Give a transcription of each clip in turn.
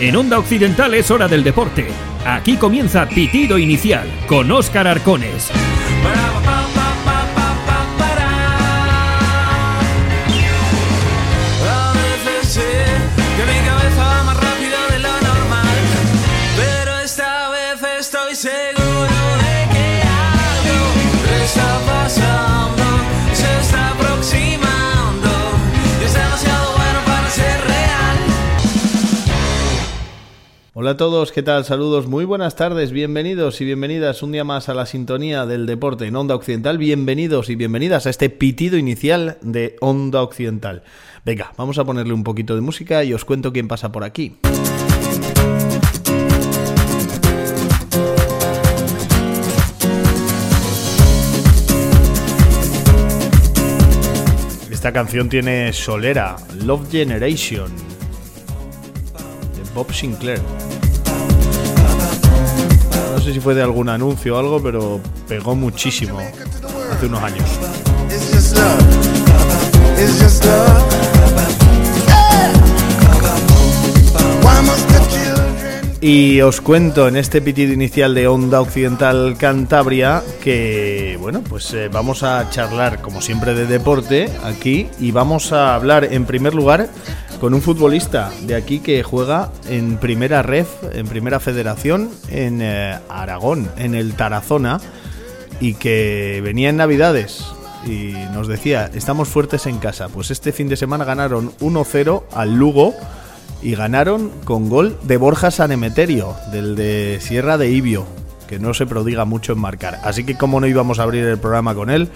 En Onda Occidental es hora del deporte. Aquí comienza Pitido Inicial con Óscar Arcones. Hola a todos, ¿qué tal? Saludos, muy buenas tardes, bienvenidos y bienvenidas un día más a la sintonía del deporte en Onda Occidental. Bienvenidos y bienvenidas a este pitido inicial de Onda Occidental. Venga, vamos a ponerle un poquito de música y os cuento quién pasa por aquí. Esta canción tiene solera, Love Generation, de Bob Sinclair. No sé si fue de algún anuncio o algo, pero pegó muchísimo hace unos años. Y os cuento en este pitido inicial de Onda Occidental Cantabria que, bueno, pues eh, vamos a charlar como siempre de deporte aquí y vamos a hablar en primer lugar con un futbolista de aquí que juega en primera ref, en primera federación en eh, Aragón, en el Tarazona y que venía en Navidades y nos decía, estamos fuertes en casa. Pues este fin de semana ganaron 1-0 al Lugo y ganaron con gol de Borja Sanemeterio, del de Sierra de Ibio, que no se prodiga mucho en marcar. Así que como no íbamos a abrir el programa con él,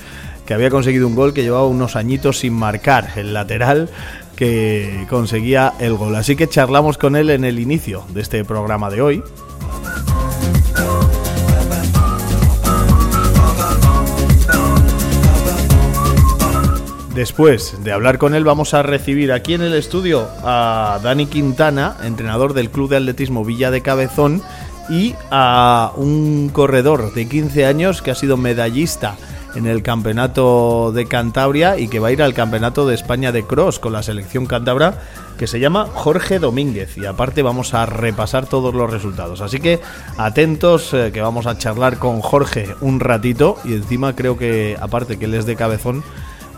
que había conseguido un gol que llevaba unos añitos sin marcar, el lateral que conseguía el gol. Así que charlamos con él en el inicio de este programa de hoy. Después de hablar con él, vamos a recibir aquí en el estudio a Dani Quintana, entrenador del Club de Atletismo Villa de Cabezón, y a un corredor de 15 años que ha sido medallista en el Campeonato de Cantabria y que va a ir al Campeonato de España de Cross con la selección cántabra que se llama Jorge Domínguez y aparte vamos a repasar todos los resultados. Así que atentos eh, que vamos a charlar con Jorge un ratito y encima creo que aparte que él es de cabezón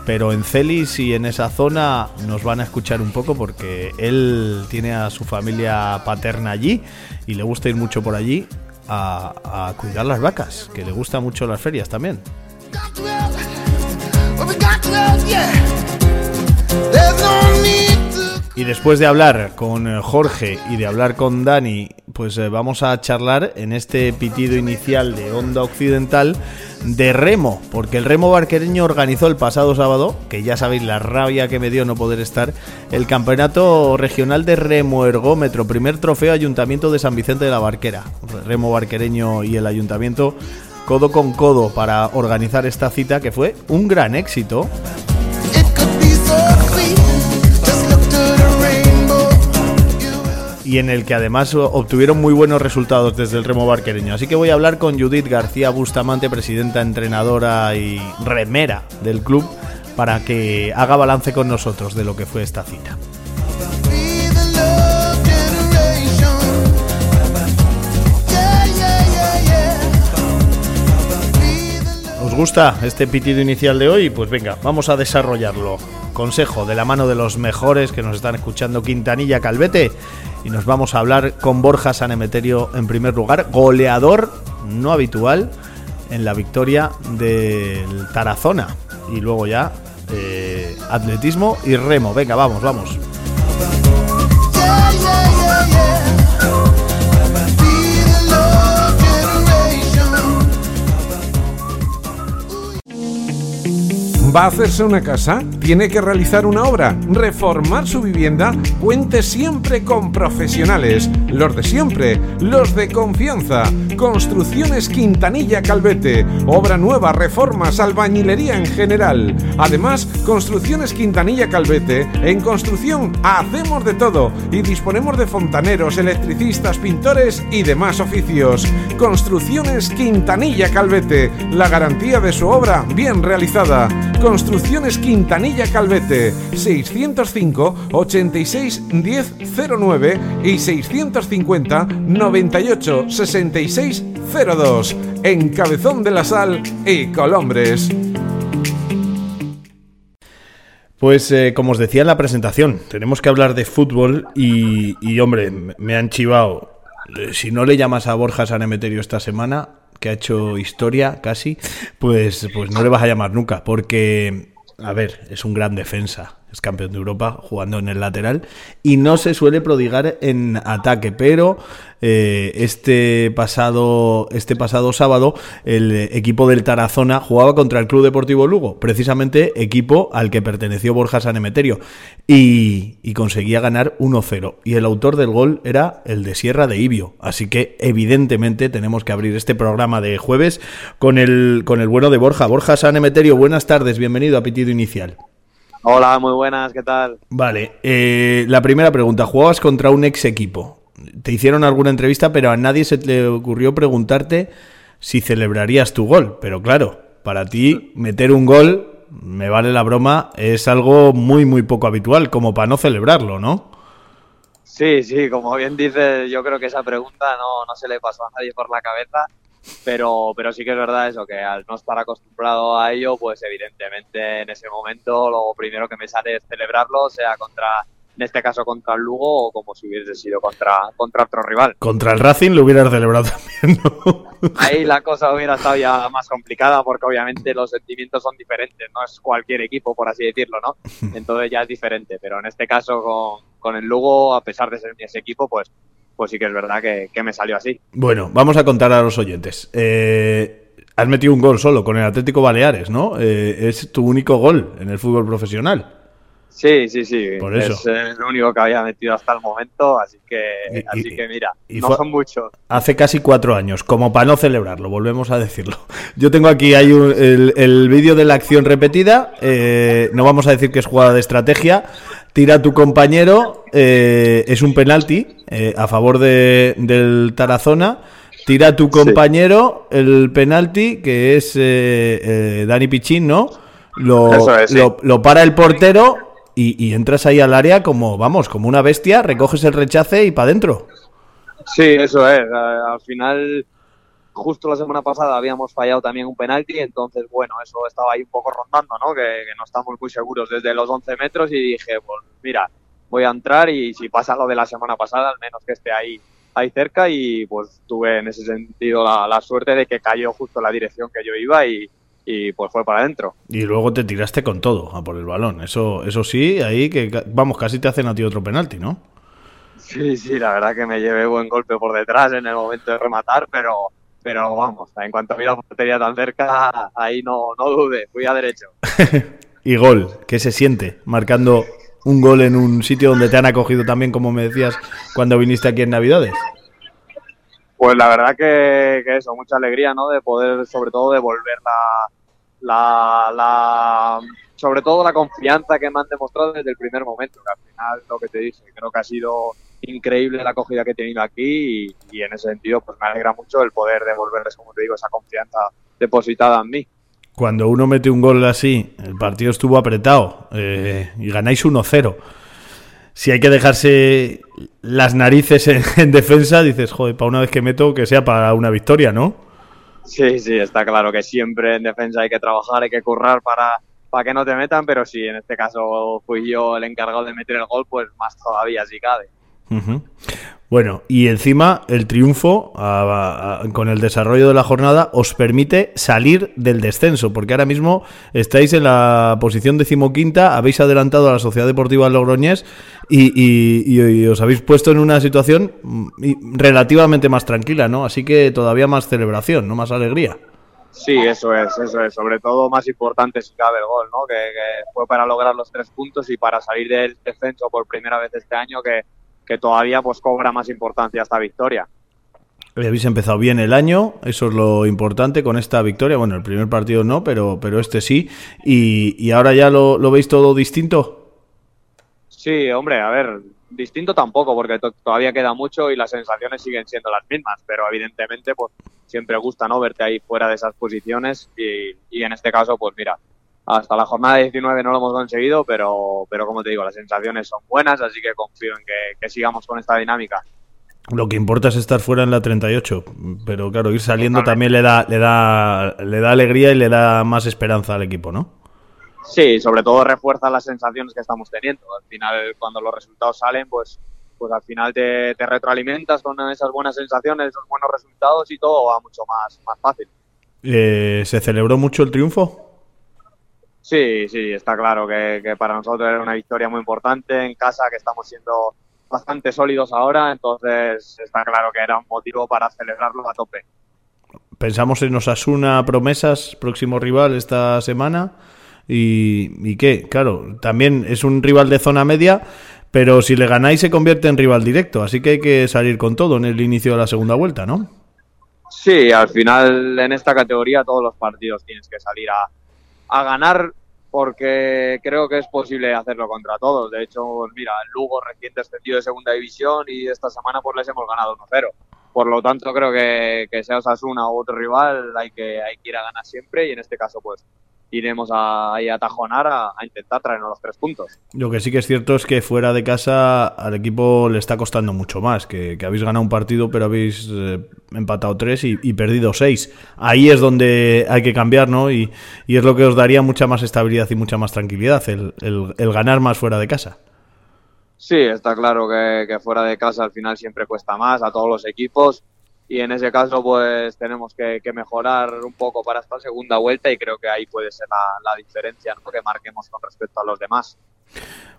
pero en Celis y en esa zona nos van a escuchar un poco porque él tiene a su familia paterna allí y le gusta ir mucho por allí a, cuidar las vacas, que le gustan mucho las ferias también. Y después de hablar con Jorge y de hablar con Dani, pues eh, vamos a charlar en este pitido inicial de Onda Occidental de remo, porque el remo barquereño organizó el pasado sábado, que ya sabéis la rabia que me dio no poder estar, el campeonato regional de remo ergómetro, primer trofeo Ayuntamiento de San Vicente de la Barquera. Remo barquereño y el ayuntamiento codo con codo para organizar esta cita que fue un gran éxito. Y en el que además obtuvieron muy buenos resultados desde el remo barquereño. Así que voy a hablar con Judith García Bustamante, presidenta, entrenadora y remera del club, para que haga balance con nosotros de lo que fue esta cita. ¿Os gusta este pitido inicial de hoy? Pues venga, vamos a desarrollarlo. Consejo de la mano de los mejores que nos están escuchando, Quintanilla Calvete y nos vamos a hablar con Borja Sanemeterio en primer lugar, goleador no habitual en la victoria del Tarazona y luego ya eh, atletismo y remo. Venga, vamos, vamos. ¿Va a hacerse una casa? ¿Tiene que realizar una obra? ¿Reformar su vivienda? Cuente siempre con profesionales. Los de siempre, los de confianza. Construcciones Quintanilla Calvete. Obra nueva, reformas, albañilería en general. Además, Construcciones Quintanilla Calvete. En construcción hacemos de todo y disponemos de fontaneros, electricistas, pintores y demás oficios. Construcciones Quintanilla Calvete. La garantía de su obra bien realizada Construcciones Quintanilla Calvete 605 86 1009 y 650 98 66 02 en Cabezón de la Sal y Colombres. Pues eh, como os decía en la presentación, tenemos que hablar de fútbol y, y hombre, me han chivado. Eh, Si no le llamas a Borja Sanemeterio esta semana, que ha hecho historia casi, pues, pues no le vas a llamar nunca, porque, a ver, es un gran defensa, es campeón de Europa jugando en el lateral y no se suele prodigar en ataque, pero eh, este pasado este pasado sábado el equipo del Tarazona jugaba contra el Club Deportivo Lugo, precisamente equipo al que perteneció Borja Sanemeterio y, y conseguía ganar 1-0 y el autor del gol era el de Sierra de Ibio, así que evidentemente tenemos que abrir este programa de jueves con el con el bueno de Borja. Borja Sanemeterio, buenas tardes, bienvenido a Pitido Inicial. Hola, muy buenas, ¿qué tal? Vale, eh, la primera pregunta, jugabas contra un ex equipo. Te hicieron alguna entrevista, pero a nadie se le ocurrió preguntarte si celebrarías tu gol. Pero claro, para ti meter un gol, me vale la broma, es algo muy, muy poco habitual, como para no celebrarlo, ¿no? Sí, sí, como bien dices, yo creo que esa pregunta no, no se le pasó a nadie por la cabeza, pero, pero sí que es verdad eso, que al no estar acostumbrado a ello, pues evidentemente en ese momento lo primero que me sale es celebrarlo, sea contra, en este caso contra el Lugo o como si hubiese sido contra, contra otro rival. Contra el Racing lo hubieras celebrado también, ¿no? Ahí la cosa hubiera estado ya más complicada porque obviamente los sentimientos son diferentes, no es cualquier equipo, por así decirlo, ¿no? Entonces ya es diferente, pero en este caso con, con el Lugo, a pesar de ser ese equipo, pues, pues sí que es verdad que, que me salió así. Bueno, vamos a contar a los oyentes. Eh, has metido un gol solo con el Atlético Baleares, ¿no? Eh, es tu único gol en el fútbol profesional. Sí, sí, sí. Por eso. Es el único que había metido hasta el momento, así que, Y- así que mira, y no son muchos. Hace casi cuatro años, como para no celebrarlo, volvemos a decirlo. Yo tengo aquí hay un- el, el vídeo de la acción repetida, eh, no vamos a decir que es jugada de estrategia, tira tu compañero, eh, es un penalti eh, a favor de, del Tarazona, tira tu compañero el penalti, que es eh, eh, Dani Pichín, ¿no? Lo, es, sí. lo, lo para el portero y, y entras ahí al área como, vamos, como una bestia, recoges el rechace y para adentro. Sí, eso es. Al final, justo la semana pasada habíamos fallado también un penalti, entonces, bueno, eso estaba ahí un poco rondando, ¿no? Que, que no estamos muy seguros desde los 11 metros y dije, pues mira, voy a entrar y si pasa lo de la semana pasada, al menos que esté ahí, ahí cerca y pues tuve en ese sentido la, la suerte de que cayó justo en la dirección que yo iba y, y pues fue para adentro. Y luego te tiraste con todo a por el balón. Eso, eso sí, ahí que vamos, casi te hacen a ti otro penalti, ¿no? Sí, sí, la verdad que me llevé buen golpe por detrás en el momento de rematar, pero, pero vamos, en cuanto vi la portería tan cerca, ahí no, no dudé, fui a derecho. Y gol, ¿qué se siente? Marcando un gol en un sitio donde te han acogido también, como me decías, cuando viniste aquí en Navidades. Pues la verdad que, eso, mucha alegría, ¿no? De poder, sobre todo, devolver la, la, la, sobre todo la confianza que me han demostrado desde el primer momento, que al final, lo que te dije, creo que ha sido increíble la acogida que he tenido aquí y, y en ese sentido, pues me alegra mucho el poder devolverles, como te digo, esa confianza depositada en mí. Cuando uno mete un gol así, el partido estuvo apretado eh, y ganáis 1-0. Si hay que dejarse las narices en, en defensa, dices, joder, para una vez que meto, que sea para una victoria, ¿no? Sí, sí, está claro que siempre en defensa hay que trabajar, hay que currar para, para que no te metan, pero si en este caso fui yo el encargado de meter el gol, pues más todavía si cabe. Bueno, y encima el triunfo con el desarrollo de la jornada os permite salir del descenso, porque ahora mismo estáis en la posición decimoquinta, habéis adelantado a la Sociedad Deportiva Logroñés y, os habéis puesto en una situación mm, relativamente más tranquila, ¿no? Así que todavía más celebración, ¿no? Más alegría. Sí, eso es, eso es. Sobre todo más importante si cabe el gol, ¿no? Que, que fue para lograr los tres puntos y para salir del descenso por primera vez este año, que, que todavía pues cobra más importancia esta victoria. Habéis empezado bien el año, eso es lo importante con esta victoria. Bueno, el primer partido no, pero, pero este sí. Y, y ahora ya lo, lo veis todo distinto. Sí, hombre, a ver, distinto tampoco, porque to- todavía queda mucho y las sensaciones siguen siendo las mismas, pero evidentemente, pues siempre gusta, ¿no? Verte ahí fuera de esas posiciones y, y en este caso, pues mira, hasta la jornada 19 no lo hemos conseguido, pero, pero como te digo, las sensaciones son buenas, así que confío en que, sigamos con esta dinámica. Lo que importa es estar fuera en la 38, pero claro, ir saliendo también le da, le da, le da alegría y le da más esperanza al equipo, ¿no? Sí, sobre todo refuerza las sensaciones que estamos teniendo. Al final, cuando los resultados salen, pues, pues al final te, retroalimentas con esas buenas sensaciones, esos buenos resultados y todo va mucho más, más fácil. Eh, ¿Se celebró mucho el triunfo? Sí, sí, está claro que, para nosotros era una victoria muy importante en casa, que estamos siendo bastante sólidos ahora, entonces está claro que era un motivo para celebrarlo a tope. Pensamos en Osasuna Promesas, próximo rival esta semana. ¿Y, y qué? Claro, también es un rival de zona media, pero si le ganáis se convierte en rival directo, así que hay que salir con todo en el inicio de la segunda vuelta, ¿no? Sí, al final en esta categoría todos los partidos tienes que salir a, a ganar porque creo que es posible hacerlo contra todos. De hecho, mira, el Lugo recién descendido de segunda división y esta semana pues les hemos ganado 1-0. Por lo tanto, creo que, que sea Osasuna u otro rival hay que, hay que ir a ganar siempre y en este caso pues iremos a, a tajonar a, intentar traernos los tres puntos. Lo que sí que es cierto es que fuera de casa al equipo le está costando mucho más, que, habéis ganado un partido pero habéis eh, empatado tres y, perdido seis. Ahí es donde hay que cambiar, ¿no? Y, es lo que os daría mucha más estabilidad y mucha más tranquilidad, el, ganar más fuera de casa. Sí, está claro que, que fuera de casa al final siempre cuesta más a todos los equipos y en ese caso pues tenemos que, mejorar un poco para esta segunda vuelta y creo que ahí puede ser la, diferencia que marquemos con respecto a los demás.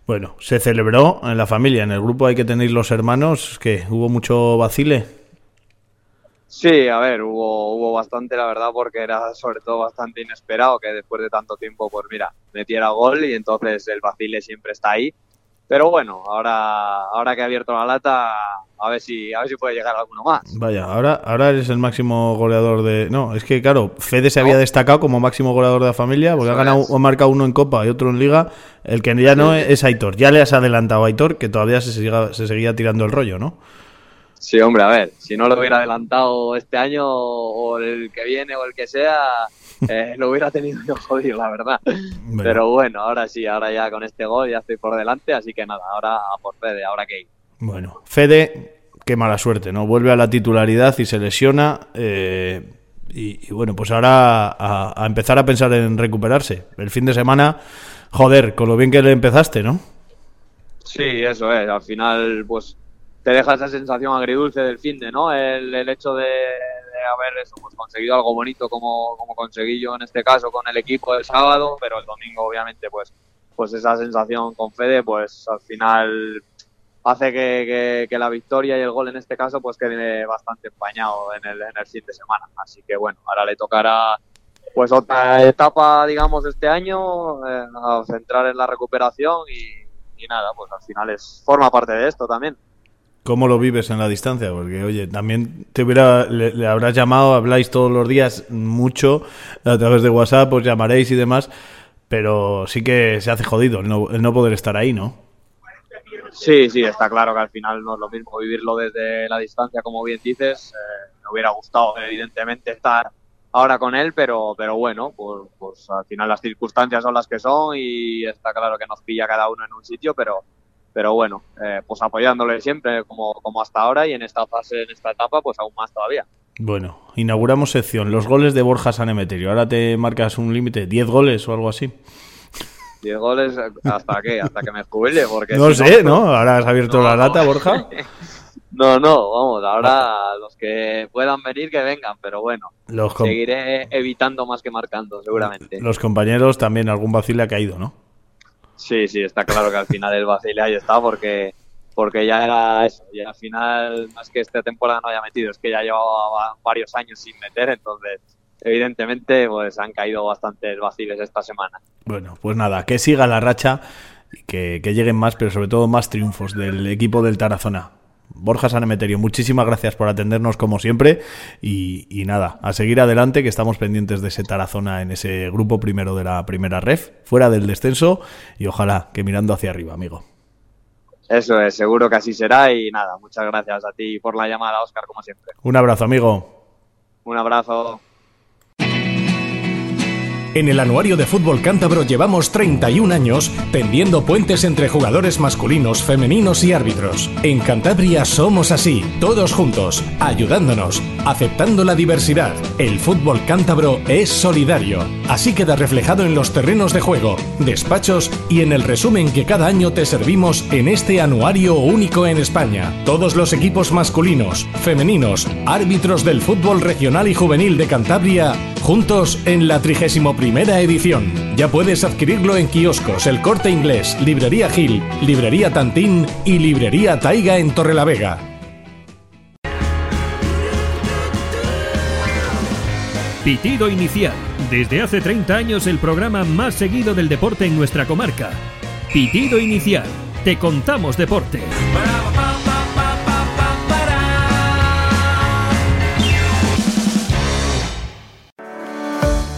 Bueno, se celebró en la familia, en el grupo hay que tener los hermanos, que hubo mucho vacile. Sí, a ver, hubo, hubo bastante, la verdad, porque era sobre todo bastante inesperado que después de tanto tiempo, pues mira, metiera gol y entonces el vacile siempre está ahí. Pero bueno, ahora, ahora que ha abierto la lata, a ver si, a ver si puede llegar alguno más. Vaya, ahora, ahora eres el máximo goleador de. No, es que claro, Fede se había destacado como máximo goleador de la familia, porque ha ganado o marca uno en Copa y otro en Liga. El que ya no es Aitor. Ya le has adelantado a Aitor, que todavía se, se seguía tirando el rollo, ¿no? Sí, hombre, a ver, si no lo hubiera adelantado este año o el que viene o el que sea, eh, lo hubiera tenido yo jodido, la verdad. Pero bueno, ahora sí, ahora ya con este gol ya estoy por delante, así que nada, ahora a por Fede, ahora que Bueno, Fede, qué mala suerte, ¿no? Vuelve a la titularidad y se lesiona. Eh, y, bueno, pues ahora a, a, empezar a pensar en recuperarse. El fin de semana, joder, con lo bien que le empezaste, ¿no? Sí, eso es. Al final, pues te deja esa sensación agridulce del fin de, ¿no? El, el hecho de, haber eso, pues, conseguido algo bonito como, como conseguí yo en este caso con el equipo del sábado, pero el domingo obviamente pues, pues esa sensación con Fede pues al final hace que, que, la victoria y el gol en este caso pues quede bastante empañado en el, en el fin de semana. Así que bueno, ahora le tocará pues otra etapa digamos este año, eh, a centrar en la recuperación y, y nada, pues al final es forma parte de esto también. ¿Cómo lo vives en la distancia? Porque, oye, también te hubiera, le, habrás llamado, habláis todos los días mucho a través de WhatsApp, os llamaréis y demás, pero sí que se hace jodido el no, poder estar ahí, ¿no? Sí, sí, está claro que al final no es lo mismo vivirlo desde la distancia, como bien dices. Eh, me hubiera gustado, evidentemente, estar ahora con él, pero, pero bueno, pues, pues al final las circunstancias son las que son y está claro que nos pilla cada uno en un sitio, pero pero bueno, eh, pues apoyándole siempre como, como hasta ahora y en esta fase, en esta etapa, pues aún más todavía. Bueno, inauguramos sección, los goles de Borja Sanemeterio. Ahora te marcas un límite, 10 goles o algo así. 10 goles, ¿hasta qué? Hasta que me jubile, porque... No sé, no, Ahora has abierto la lata, Borja. No, no, vamos, ahora los que puedan venir que vengan, pero bueno, seguiré evitando más que marcando, seguramente. Los compañeros también, algún vacile ha caído, ¿no? Sí, sí, está claro que al final el Basile ahí está porque porque ya era eso, y al final más que esta temporada no haya metido, es que ya llevaba varios años sin meter, entonces evidentemente pues han caído bastantes vaciles esta semana. Bueno, pues nada, que siga la racha, que, que lleguen más, pero sobre todo más triunfos del equipo del Tarazona. Borja Sanemeterio, muchísimas gracias por atendernos como siempre y, nada, a seguir adelante que estamos pendientes de ese Tarazona en ese grupo primero de la primera ref, fuera del descenso y ojalá que mirando hacia arriba, amigo. Eso es, seguro que así será y nada, muchas gracias a ti por la llamada, Oscar, como siempre. Un abrazo, amigo. Un abrazo. En el Anuario de Fútbol Cántabro llevamos 31 años tendiendo puentes entre jugadores masculinos, femeninos y árbitros. En Cantabria somos así, todos juntos, ayudándonos, aceptando la diversidad. El fútbol cántabro es solidario. Así queda reflejado en los terrenos de juego, despachos y en el resumen que cada año te servimos en este anuario único en España. Todos los equipos masculinos, femeninos, árbitros del fútbol regional y juvenil de Cantabria, juntos en la 31 edición. Ya puedes adquirirlo en kioscos El Corte Inglés, Librería Gil, Librería Tantín y Librería Taiga en Torrelavega. Pitido Inicial. Desde hace 30 años el programa más seguido del deporte en nuestra comarca. Pitido Inicial. Te contamos deporte.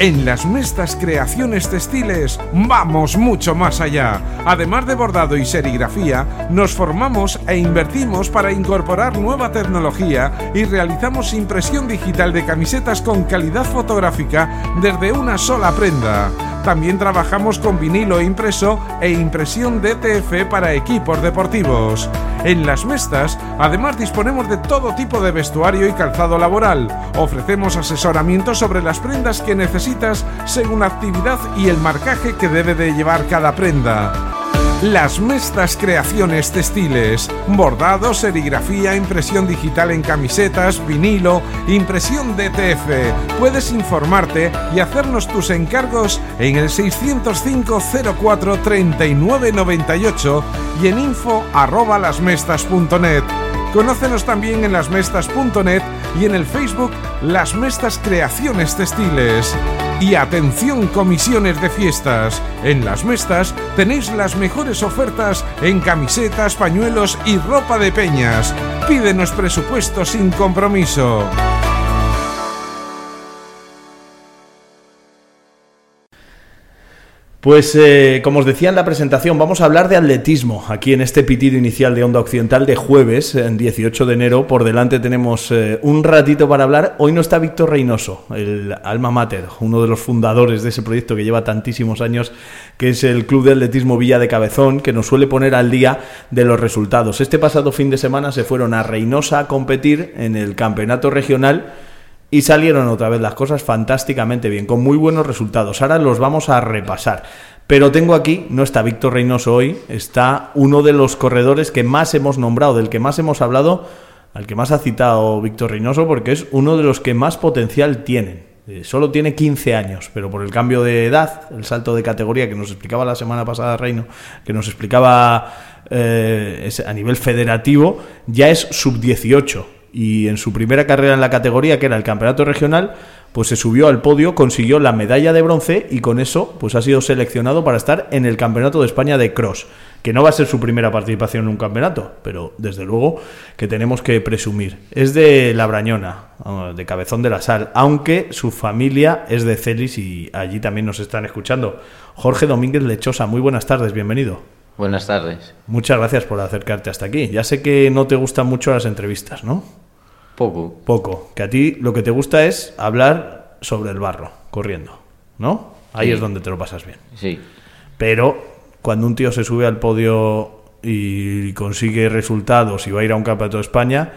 En las Mestas Creaciones Textiles vamos mucho más allá. Además de bordado y serigrafía, nos formamos e invertimos para incorporar nueva tecnología y realizamos impresión digital de camisetas con calidad fotográfica desde una sola prenda. También trabajamos con vinilo impreso e impresión DTF para equipos deportivos. En Las Mestas, además disponemos de todo tipo de vestuario y calzado laboral. Ofrecemos asesoramiento sobre las prendas que necesitas según la actividad y el marcaje que debe de llevar cada prenda. Las Mestas Creaciones Textiles, bordado, serigrafía, impresión digital en camisetas, vinilo, impresión DTF. Puedes informarte y hacernos tus encargos en el 605 04 39 98 y en info arroba lasmestas.net. Conócenos también en lasmestas.net y en el Facebook Las Mestas Creaciones Textiles. Y atención comisiones de fiestas. En Las Mestas tenéis las mejores ofertas en camisetas, pañuelos y ropa de peñas. Pídenos presupuesto sin compromiso. Pues eh, como os decía en la presentación, vamos a hablar de atletismo aquí en este pitido inicial de Onda Occidental de jueves, en 18 de enero. Por delante tenemos eh, un ratito para hablar. Hoy no está Víctor Reynoso, el alma mater, uno de los fundadores de ese proyecto que lleva tantísimos años, que es el Club de Atletismo Villa de Cabezón, que nos suele poner al día de los resultados. Este pasado fin de semana se fueron a Reynosa a competir en el campeonato regional y salieron otra vez las cosas fantásticamente bien, con muy buenos resultados. Ahora los vamos a repasar. Pero tengo aquí, no está Víctor Reynoso hoy, está uno de los corredores que más hemos nombrado, del que más hemos hablado, al que más ha citado Víctor Reynoso, porque es uno de los que más potencial tienen. Eh, solo tiene 15 años, pero por el cambio de edad, el salto de categoría que nos explicaba la semana pasada Reino, que nos explicaba eh, a nivel federativo, ya es sub-18 y en su primera carrera en la categoría, que era el campeonato regional, pues se subió al podio, consiguió la medalla de bronce y con eso pues ha sido seleccionado para estar en el Campeonato de España de Cross, que no va a ser su primera participación en un campeonato, pero desde luego que tenemos que presumir. Es de Labrañona, de Cabezón de la Sal, aunque su familia es de Celis y allí también nos están escuchando. Jorge Domínguez Lechosa, muy buenas tardes, bienvenido. Buenas tardes. Muchas gracias por acercarte hasta aquí. Ya sé que no te gustan mucho las entrevistas, ¿no? Poco. Poco. Que a ti lo que te gusta es hablar sobre el barro, corriendo, ¿no? Ahí Sí. es donde te lo pasas bien. Sí. Pero cuando un tío se sube al podio y consigue resultados y va a ir a un campeonato de España,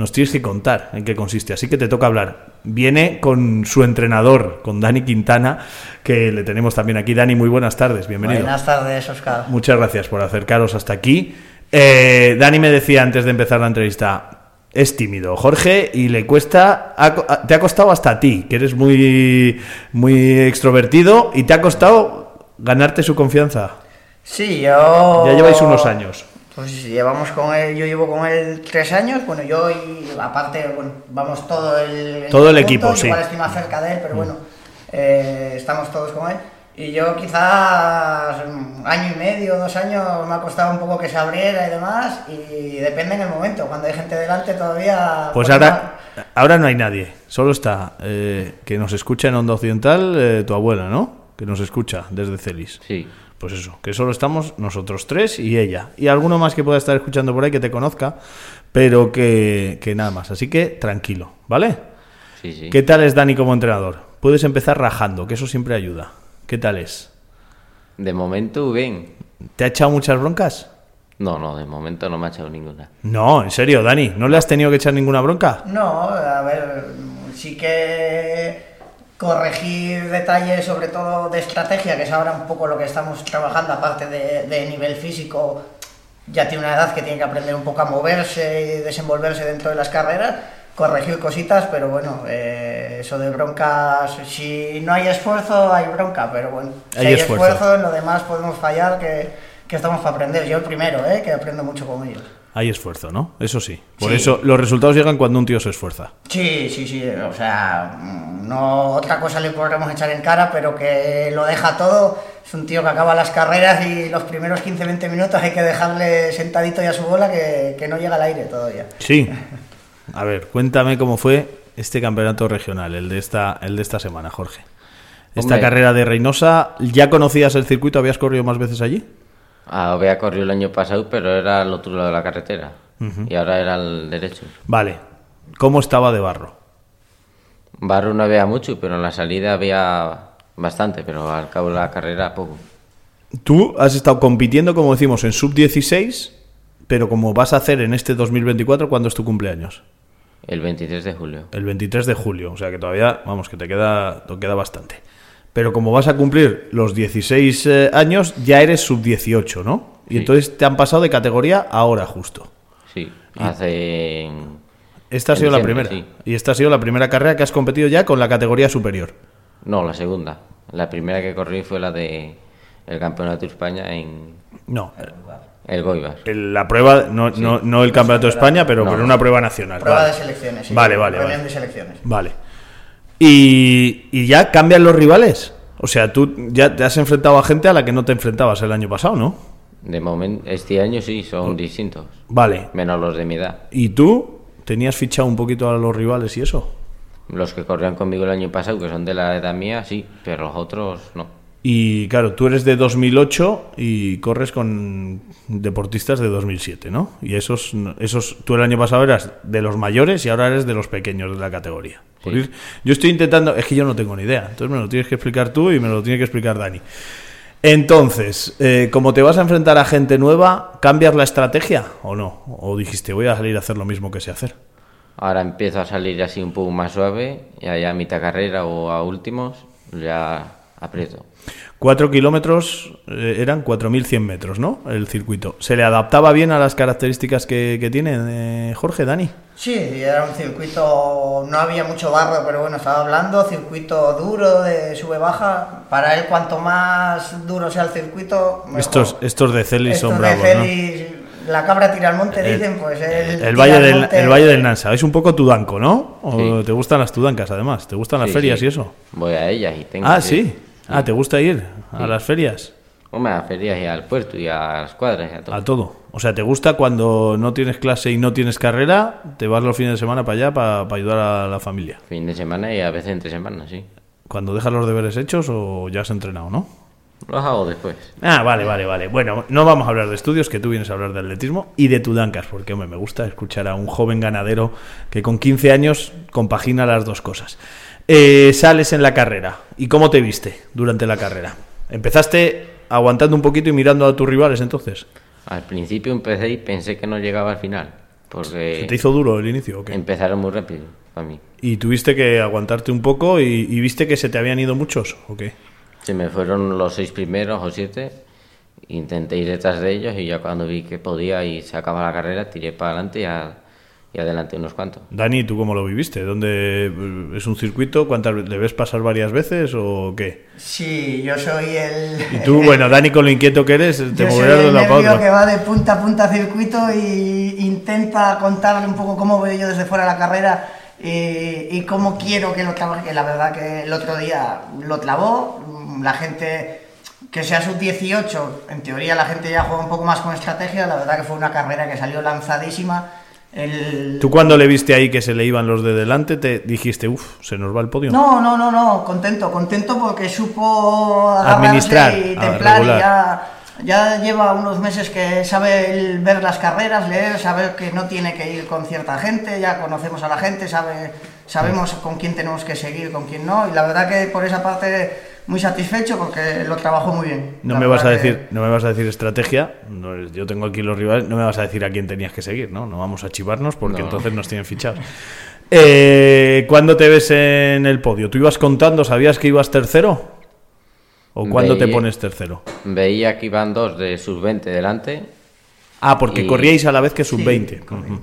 nos tienes que contar en qué consiste. Así que te toca hablar. Viene con su entrenador, con Dani Quintana, que le tenemos también aquí. Dani, muy buenas tardes, bienvenido. Buenas tardes, Oscar. Muchas gracias por acercaros hasta aquí. Eh, Dani me decía antes de empezar la entrevista, es tímido, Jorge, y le cuesta, ha co- te ha costado hasta a ti, que eres muy, muy extrovertido, y te ha costado ganarte su confianza. Sí, yo... Ya lleváis unos años. Pues llevamos con él, yo llevo con él tres años, bueno, yo y aparte, bueno, vamos todo el... Todo el equipo, sí. Igual estoy más cerca de él, pero bueno, eh, estamos todos con él. Y yo quizás un año y medio, dos años, me ha costado un poco que se abriera y demás, y depende en el momento, cuando hay gente delante todavía... Pues bueno, ahora, ahora no hay nadie, solo está eh, que nos escucha en Onda Occidental eh, tu abuela, ¿no? Que nos escucha desde Celis. Sí. Pues eso, que solo estamos nosotros tres y ella. Y alguno más que pueda estar escuchando por ahí que te conozca, pero que, que nada más. Así que tranquilo, ¿vale? Sí, sí. ¿Qué tal es Dani como entrenador? Puedes empezar rajando, que eso siempre ayuda. ¿Qué tal es? De momento, bien. ¿Te ha echado muchas broncas? No, no, de momento no me ha echado ninguna. No, en serio, Dani, ¿no le has tenido que echar ninguna bronca? No, a ver, sí que corregir detalles, sobre todo de estrategia, que es ahora un poco lo que estamos trabajando, aparte de, de nivel físico, ya tiene una edad que tiene que aprender un poco a moverse y desenvolverse dentro de las carreras, corregir cositas, pero bueno, eh, eso de broncas, si no hay esfuerzo, hay bronca, pero bueno, si Hay hay, esfuerzo. esfuerzo. en lo demás podemos fallar, que, que estamos para aprender. Yo el primero, eh, que aprendo mucho con ellos. Hay esfuerzo, ¿no? Eso sí. Por Sí. eso los resultados llegan cuando un tío se esfuerza. Sí, sí, sí, o sea, mm, no otra cosa le podremos echar en cara, pero que lo deja todo. Es un tío que acaba las carreras y los primeros 15-20 minutos hay que dejarle sentadito ya a su bola que, que no llega al aire todavía. Sí. A ver, cuéntame cómo fue este campeonato regional, el de esta, el de esta semana, Jorge. Esta Hombre. carrera de Reynosa, ¿ya conocías el circuito? ¿Habías corrido más veces allí? Ah, había corrido el año pasado, pero era al otro lado de la carretera. Y ahora era al derecho. Vale. ¿Cómo estaba de barro? Barro no había mucho, pero en la salida había bastante, pero al cabo de la carrera poco. Tú has estado compitiendo, como decimos, en sub-16, pero como vas a hacer en este 2024, ¿cuándo es tu cumpleaños? El 23 de julio. El 23 de julio, o sea que todavía, vamos, que te queda, te queda bastante. Pero como vas a cumplir los 16 eh, años, ya eres sub-18, ¿no? Y Sí. entonces te han pasado de categoría ahora justo. Sí, hace... Esta ha sido la primera. sí. Y esta ha sido la primera carrera que has competido ya con la categoría superior. No, la segunda. La primera que corrí fue la de el Campeonato de España en No, el Goibar. el- la prueba, no, no, no el Campeonato de España, pero, No. pero una prueba nacional. Prueba vale. de selecciones, sí. Vale, vale, reunión vale. de selecciones. Vale. Y, y ya cambian los rivales. O sea, tú ya te has enfrentado a gente a la que no te enfrentabas el año pasado, ¿no? De momento, este año sí, son distintos. Vale. Menos los de mi edad. ¿Y tú tenías fichado un poquito a los rivales y eso? Los que corrían conmigo el año pasado, que son de la edad mía, sí, pero los otros no. Y claro, tú eres de 2008 y corres con deportistas de 2007, ¿no? Y esos, esos tú el año pasado eras de los mayores y ahora eres de los pequeños de la categoría. Por Sí. ir- yo estoy intentando, es que yo no tengo ni idea, entonces me lo tienes que explicar tú y me lo tiene que explicar Dani. Entonces, eh, como te vas a enfrentar a gente nueva, ¿cambias la estrategia o no? ¿O dijiste, voy a salir a hacer lo mismo que sé hacer? Ahora empiezo a salir así un poco más suave, y allá a mitad carrera o a últimos, ya aprieto. Cuatro kilómetros eh, eran 4.100 metros, ¿no? El circuito. ¿Se le adaptaba bien a las características que, que tiene eh, Jorge, Dani? Sí, era un circuito, no había mucho barro, pero bueno, estaba hablando, circuito duro, de sube-baja. Para él, cuanto más duro sea el circuito, mejor. Estos, estos de Celis Estos son de bravos, la cabra tira al monte, El- dicen, pues El tira valle, al del, monte. el valle del Nansa. Es un poco tudanco, ¿no? ¿O Sí. te gustan las tudancas, además? ¿Te gustan las Sí, ferias sí. y eso? Voy a ellas y tengo. Ah, que- sí. Ah, ¿te gusta ir a las ferias? Hombre, a las ferias y al puerto y a las cuadras y a todo. A todo. O sea, ¿te gusta cuando no tienes clase y no tienes carrera? Te vas los fines de semana para allá para, para ayudar a la familia. Fin de semana y a veces entre semanas, sí. ¿Cuando dejas los deberes hechos o ya has entrenado, no? Los hago después. Ah, vale, vale, vale. Bueno, no vamos a hablar de estudios, que tú vienes a hablar de atletismo y de tudancas, porque hombre, me gusta escuchar a un joven ganadero que con 15 años compagina las dos cosas. Eh, sales en la carrera. ¿Y cómo te viste durante la carrera? ¿Empezaste aguantando un poquito y mirando a tus rivales entonces? Al principio empecé y pensé que no llegaba al final, porque ¿Se te hizo duro el inicio o qué? empezaron muy rápido para mí. ¿Y tuviste que aguantarte un poco y, y viste que se te habían ido muchos o qué? Se me fueron los seis primeros o siete, intenté ir detrás de ellos y ya cuando vi que podía y se acaba la carrera, tiré para adelante y, a- y adelante unos cuantos. Dani, ¿tú cómo lo viviste? ¿Dónde es un circuito? ¿Cuántas le ves pasar varias veces o qué? Sí, yo soy el... Y tú, bueno, Dani, con lo inquieto que eres, te Yo soy moverás de el nervio otro. que va de punta a punta circuito y intenta contarle un poco cómo veo yo desde fuera la carrera y, y cómo quiero que lo trabaje. Que la verdad que el otro día lo clavó, la gente que sea sub-18, en teoría la gente ya juega un poco más con estrategia, la verdad que fue una carrera que salió lanzadísima. El... ¿Tú cuando le viste ahí que se le iban los de delante, te dijiste, uff, se nos va el podio? No, no, no, no, contento, contento porque supo Administrar, y templar ya, ya lleva unos meses que sabe el ver las carreras, leer, saber que no tiene que ir con cierta gente, ya conocemos a la gente, sabe, sabemos con quién tenemos que seguir, con quién no, y la verdad que por esa parte muy satisfecho porque lo trabajó muy bien. No me vas a que- decir, no me vas a decir estrategia. no yo tengo aquí los rivales. No me vas a decir a quién tenías que seguir, ¿no? No vamos a chivarnos porque No. entonces nos tienen fichados. Eh, ¿Cuándo te ves en el podio? ¿Tú ibas contando? ¿Sabías que ibas tercero? ¿O cuándo te pones tercero? Veía que iban dos de sus 20 delante Ah, porque Y- corríais a la vez que sub-20. Ujú.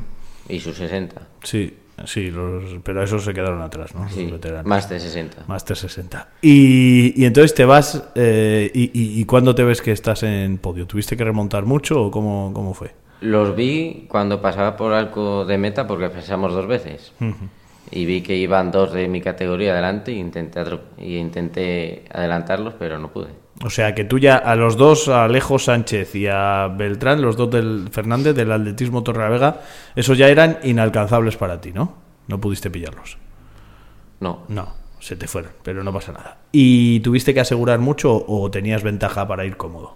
y sus 60. Sí, sí, los- pero esos se quedaron atrás, ¿no? Sí, veteranos. más de 60. Master 60. Y, y entonces te vas. eh, y, y, y cuándo te ves que estás en podio? ¿Tuviste que remontar mucho o cómo, cómo fue? Los vi cuando pasaba por arco de meta porque pasamos dos veces. Y vi que iban dos de mi categoría adelante y intenté, y intenté adelantarlos, pero no pude. O sea que tú ya a los dos, a Alejo Sánchez y a Beltrán, los dos del Fernández, del atletismo Torrelavega, esos ya eran inalcanzables para ti, ¿no? No pudiste pillarlos. No, No, se te fueron, pero no pasa nada. ¿Y tuviste que asegurar mucho o tenías ventaja para ir cómodo?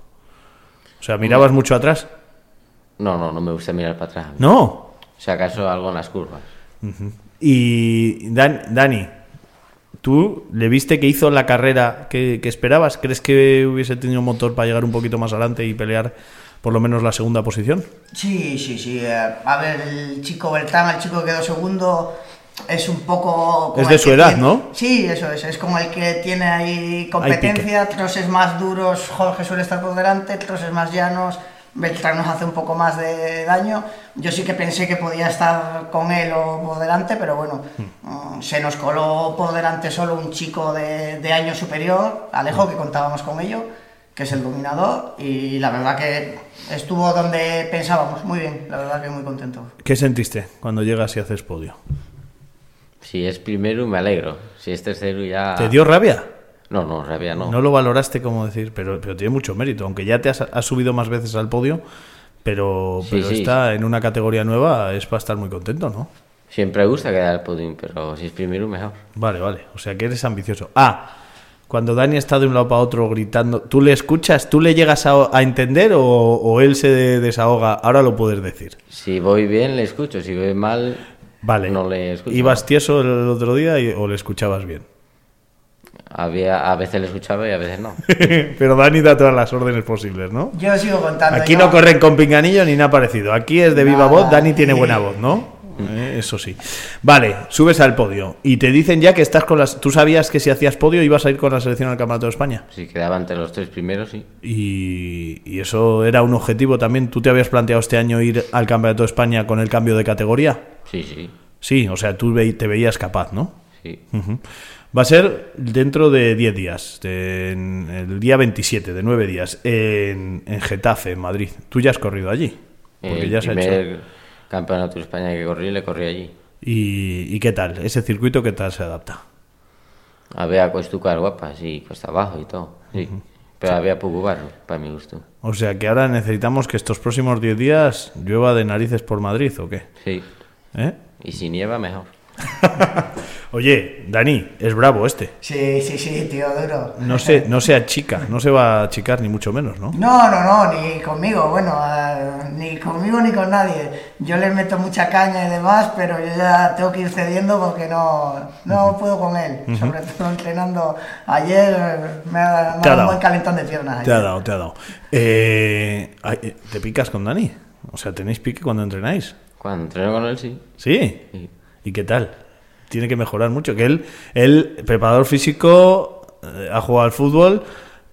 O sea, ¿mirabas mucho atrás? no, no, no me gusta mirar para atrás. No. Si acaso algo en las curvas. Y Dan- Dani, ¿tú le viste que hizo la carrera que, que esperabas? ¿Crees que hubiese tenido motor para llegar un poquito más adelante y pelear por lo menos la segunda posición? Sí, sí, sí. eh, A ver, el chico Beltrán, el chico que quedó segundo, es un poco... como Es de su edad, tiene- ¿no? Sí, eso es. Es como el que tiene ahí competencia, troses más duros, Jorge suele estar por delante, troses más llanos, Beltrán nos hace un poco más de daño. Yo sí que pensé que podía estar con él o por delante, pero bueno, mm, se nos coló por delante solo un chico de, de año superior, Alejo, que contábamos con ello, que es el dominador, y la verdad que estuvo donde pensábamos, muy bien, la verdad que muy contento. ¿Qué sentiste cuando llegas y haces podio? Si es primero, me alegro. Si es tercero, ya. ¿Te dio rabia? No, no, rabia no. No lo valoraste como decir, pero, pero tiene mucho mérito, aunque ya te has, has subido más veces al podio, pero, Sí, pero sí. está en una categoría nueva, es para estar muy contento, ¿no? Siempre gusta quedar al podium, pero si es primero, mejor. Vale, vale, o sea que eres ambicioso. Ah, cuando Dani está de un lado para otro gritando, ¿tú le escuchas? ¿Tú le llegas a, a entender o, o él se desahoga? Ahora lo puedes decir. Si voy bien, le escucho. Si voy mal, Vale. no le escucho. ¿Ibas tieso el otro día y- o le escuchabas bien? Había, a veces le escuchaba y a veces no. Pero Dani da todas las órdenes posibles, ¿no? Yo sigo contando. Aquí yo- no corren con pinganillo ni nada parecido. Aquí es de viva Nada, voz, Dani tiene buena voz, ¿no? Eh, eso sí. Vale, subes al podio y te dicen ya que estás con las... ¿Tú sabías que si hacías podio ibas a ir con la selección al Campeonato de España? Si quedaba entre los tres primeros, sí. Y, y eso era un objetivo también. ¿Tú te habías planteado este año ir al Campeonato de España con el cambio de categoría? Sí, sí, Sí, o sea, tú ve- te veías capaz, ¿no? sí. Ujú. Va a ser dentro de 10 días, en el día 27, de 9 días, en, en Getafe, en Madrid. Tú ya has corrido allí. Porque el ya se ha primer hecho. campeonato de España que corrí, le corrí allí. ¿Y, y qué tal? ¿Ese circuito qué tal se adapta? Había costucas guapas y cuesta abajo y todo. Sí. Pero había poco barro, para mi gusto. O sea que ahora necesitamos que estos próximos 10 días llueva de narices por Madrid, ¿o qué? Sí. ¿Eh? Y si nieva, mejor. Oye, Dani, es bravo este. Sí, sí, sí, tío, duro. No se, no se achica, no se va a achicar ni mucho menos, ¿no? No, no, no, ni conmigo, bueno, eh, ni conmigo ni con nadie. Yo le meto mucha caña y demás, pero yo ya tengo que ir cediendo porque no, no puedo con él. Sobre todo entrenando ayer, me ha, me dado un buen calentón de piernas. Te ha dado, te ha dado. Eh, eh, ¿Te picas con Dani? O sea, ¿tenéis pique cuando entrenáis? Cuando entreno con él, sí. ¿Sí? Sí. ¿Y qué tal? Tiene que mejorar mucho. Que él, él preparador físico, eh, ha jugado al fútbol,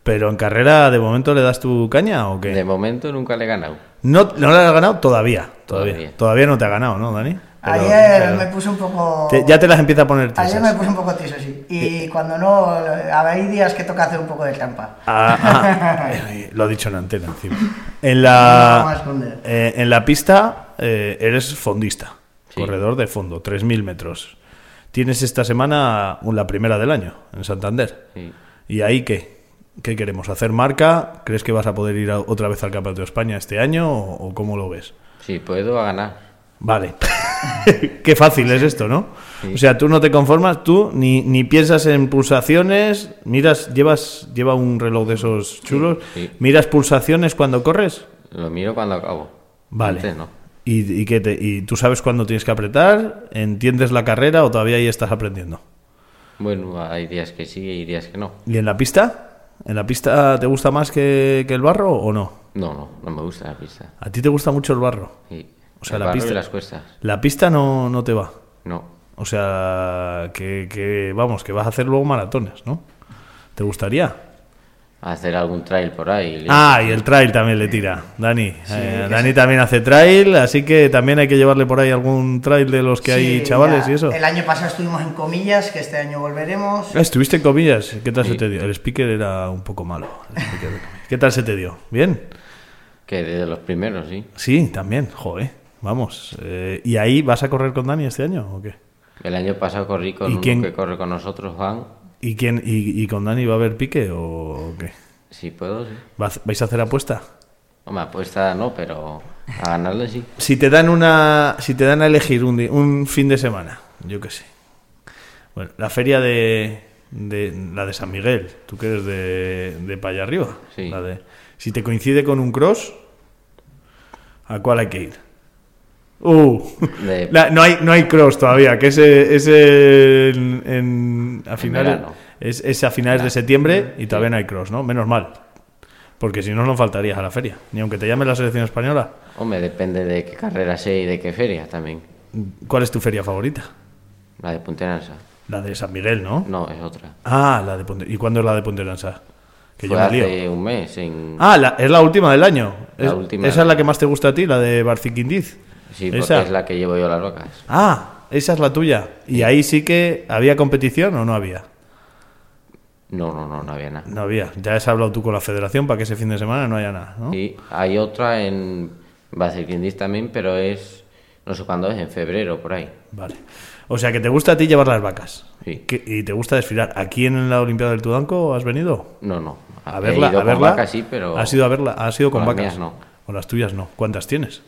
pero en carrera de momento le das tu caña o qué? De momento nunca le he ganado. No, no le has ganado todavía, todavía. Todavía, Todavía. no te ha ganado, ¿no, Dani? Pero- Ayer pero me puse un poco... te- ya te las empieza a poner Ayer tiesas. me puse un poco tieso, sí. Y cuando no, hay días que toca hacer un poco de trampa. Ah, ah, eh, lo ha dicho en antena encima. En No la, eh, en la pista eh, eres fondista, Sí. corredor de fondo, 3.000 metros. Tienes esta semana la primera del año en Santander. Sí. ¿Y ahí qué? ¿Qué queremos? ¿Hacer marca? ¿Crees que vas a poder ir a- otra vez al Campeonato de España este año o, o cómo lo ves? Si puedo, a ganar. Vale. Qué fácil es esto, ¿no? Sí. O sea, tú no te conformas, tú ni, ni piensas en pulsaciones, miras, llevas, lleva un reloj de esos chulos, sí. miras pulsaciones cuando corres. Lo miro cuando acabo. Vale. Antes no. ¿Y, y, qué te- ¿Y tú sabes cuándo tienes que apretar? ¿Entiendes la carrera o todavía ahí estás aprendiendo? Bueno, hay días que sí y días que no. ¿Y en la pista? ¿En la pista te gusta más que, que el barro o no? No, no, no me gusta la pista. ¿A ti te gusta mucho el barro? Sí. O sea, El la barro pista- y las cuestas. La pista no, no te va. No. O sea, que, que, vamos, que vas a hacer luego maratones, ¿no? ¿Te gustaría? Hacer algún trail por ahí. Ah, y el trail también le tira, Dani. Eh, Dani también hace trail, así que también hay que llevarle por ahí algún trail de los que hay chavales ya. y eso. El año pasado estuvimos en comillas, que este año volveremos. Ah, Estuviste en comillas, ¿qué tal se te dio? El speaker era un poco malo. el speaker de comillas. ¿Qué tal se te dio? ¿Bien? Que de los primeros, sí. Sí, también, joder, vamos. Eh, ¿Y ahí vas a correr con Dani este año o qué? El año pasado corrí con ¿Y uno quién- que corre con nosotros, Juan. ¿Y, quién, y, y con Dani va a haber pique o qué? Si puedo, sí. ¿Va- ¿Vais a hacer apuesta? Hombre, apuesta no, pero a ganarle sí. Si te dan una, si te dan a elegir un, un fin de semana, yo qué sé. Bueno, la feria de, de la de San Miguel, tú que eres de, de para allá arriba. Sí. La de, si te coincide con un cross, ¿a cuál hay que ir? Uh, De- la- no hay no hay cross todavía, que ese ese en, en- a finales es, es a finales de septiembre y todavía no hay cross, ¿no? Menos mal. Porque si no, no faltarías a la feria. Ni aunque te llame la selección española. Hombre, depende de qué carrera sea y de qué feria también. ¿Cuál es tu feria favorita? La de Punteranza. La de San Miguel, ¿no? No, es otra. Ah, la de Ponte... ¿Y cuándo es la de Ponte Lanza? Que yo Fue me lío. hace un mes en... Ah, la- es la última del año. La Es- última esa es la que más te gusta a ti, la de Barciquindiz. Sí, porque esa. es la que llevo yo las rocas. Ah, esa es la tuya. Y ahí sí que había competición o no había. No, no, no, no había nada. No había. Ya has hablado tú con la federación para que ese fin de semana no haya nada, ¿no? Y hay otra en Bacerquindis también, pero es... No sé cuándo es, en febrero, por ahí. Vale. O sea, que te gusta a ti llevar las vacas. Sí. Que- y te gusta desfilar. ¿Aquí en la Olimpiada del Tudanco has venido? No, no. A He verla, ido a con verla. vacas, sí, pero... ¿Has ido a verla? ¿Has ido con, con las vacas? mías no. Con las tuyas no. ¿Cuántas tienes?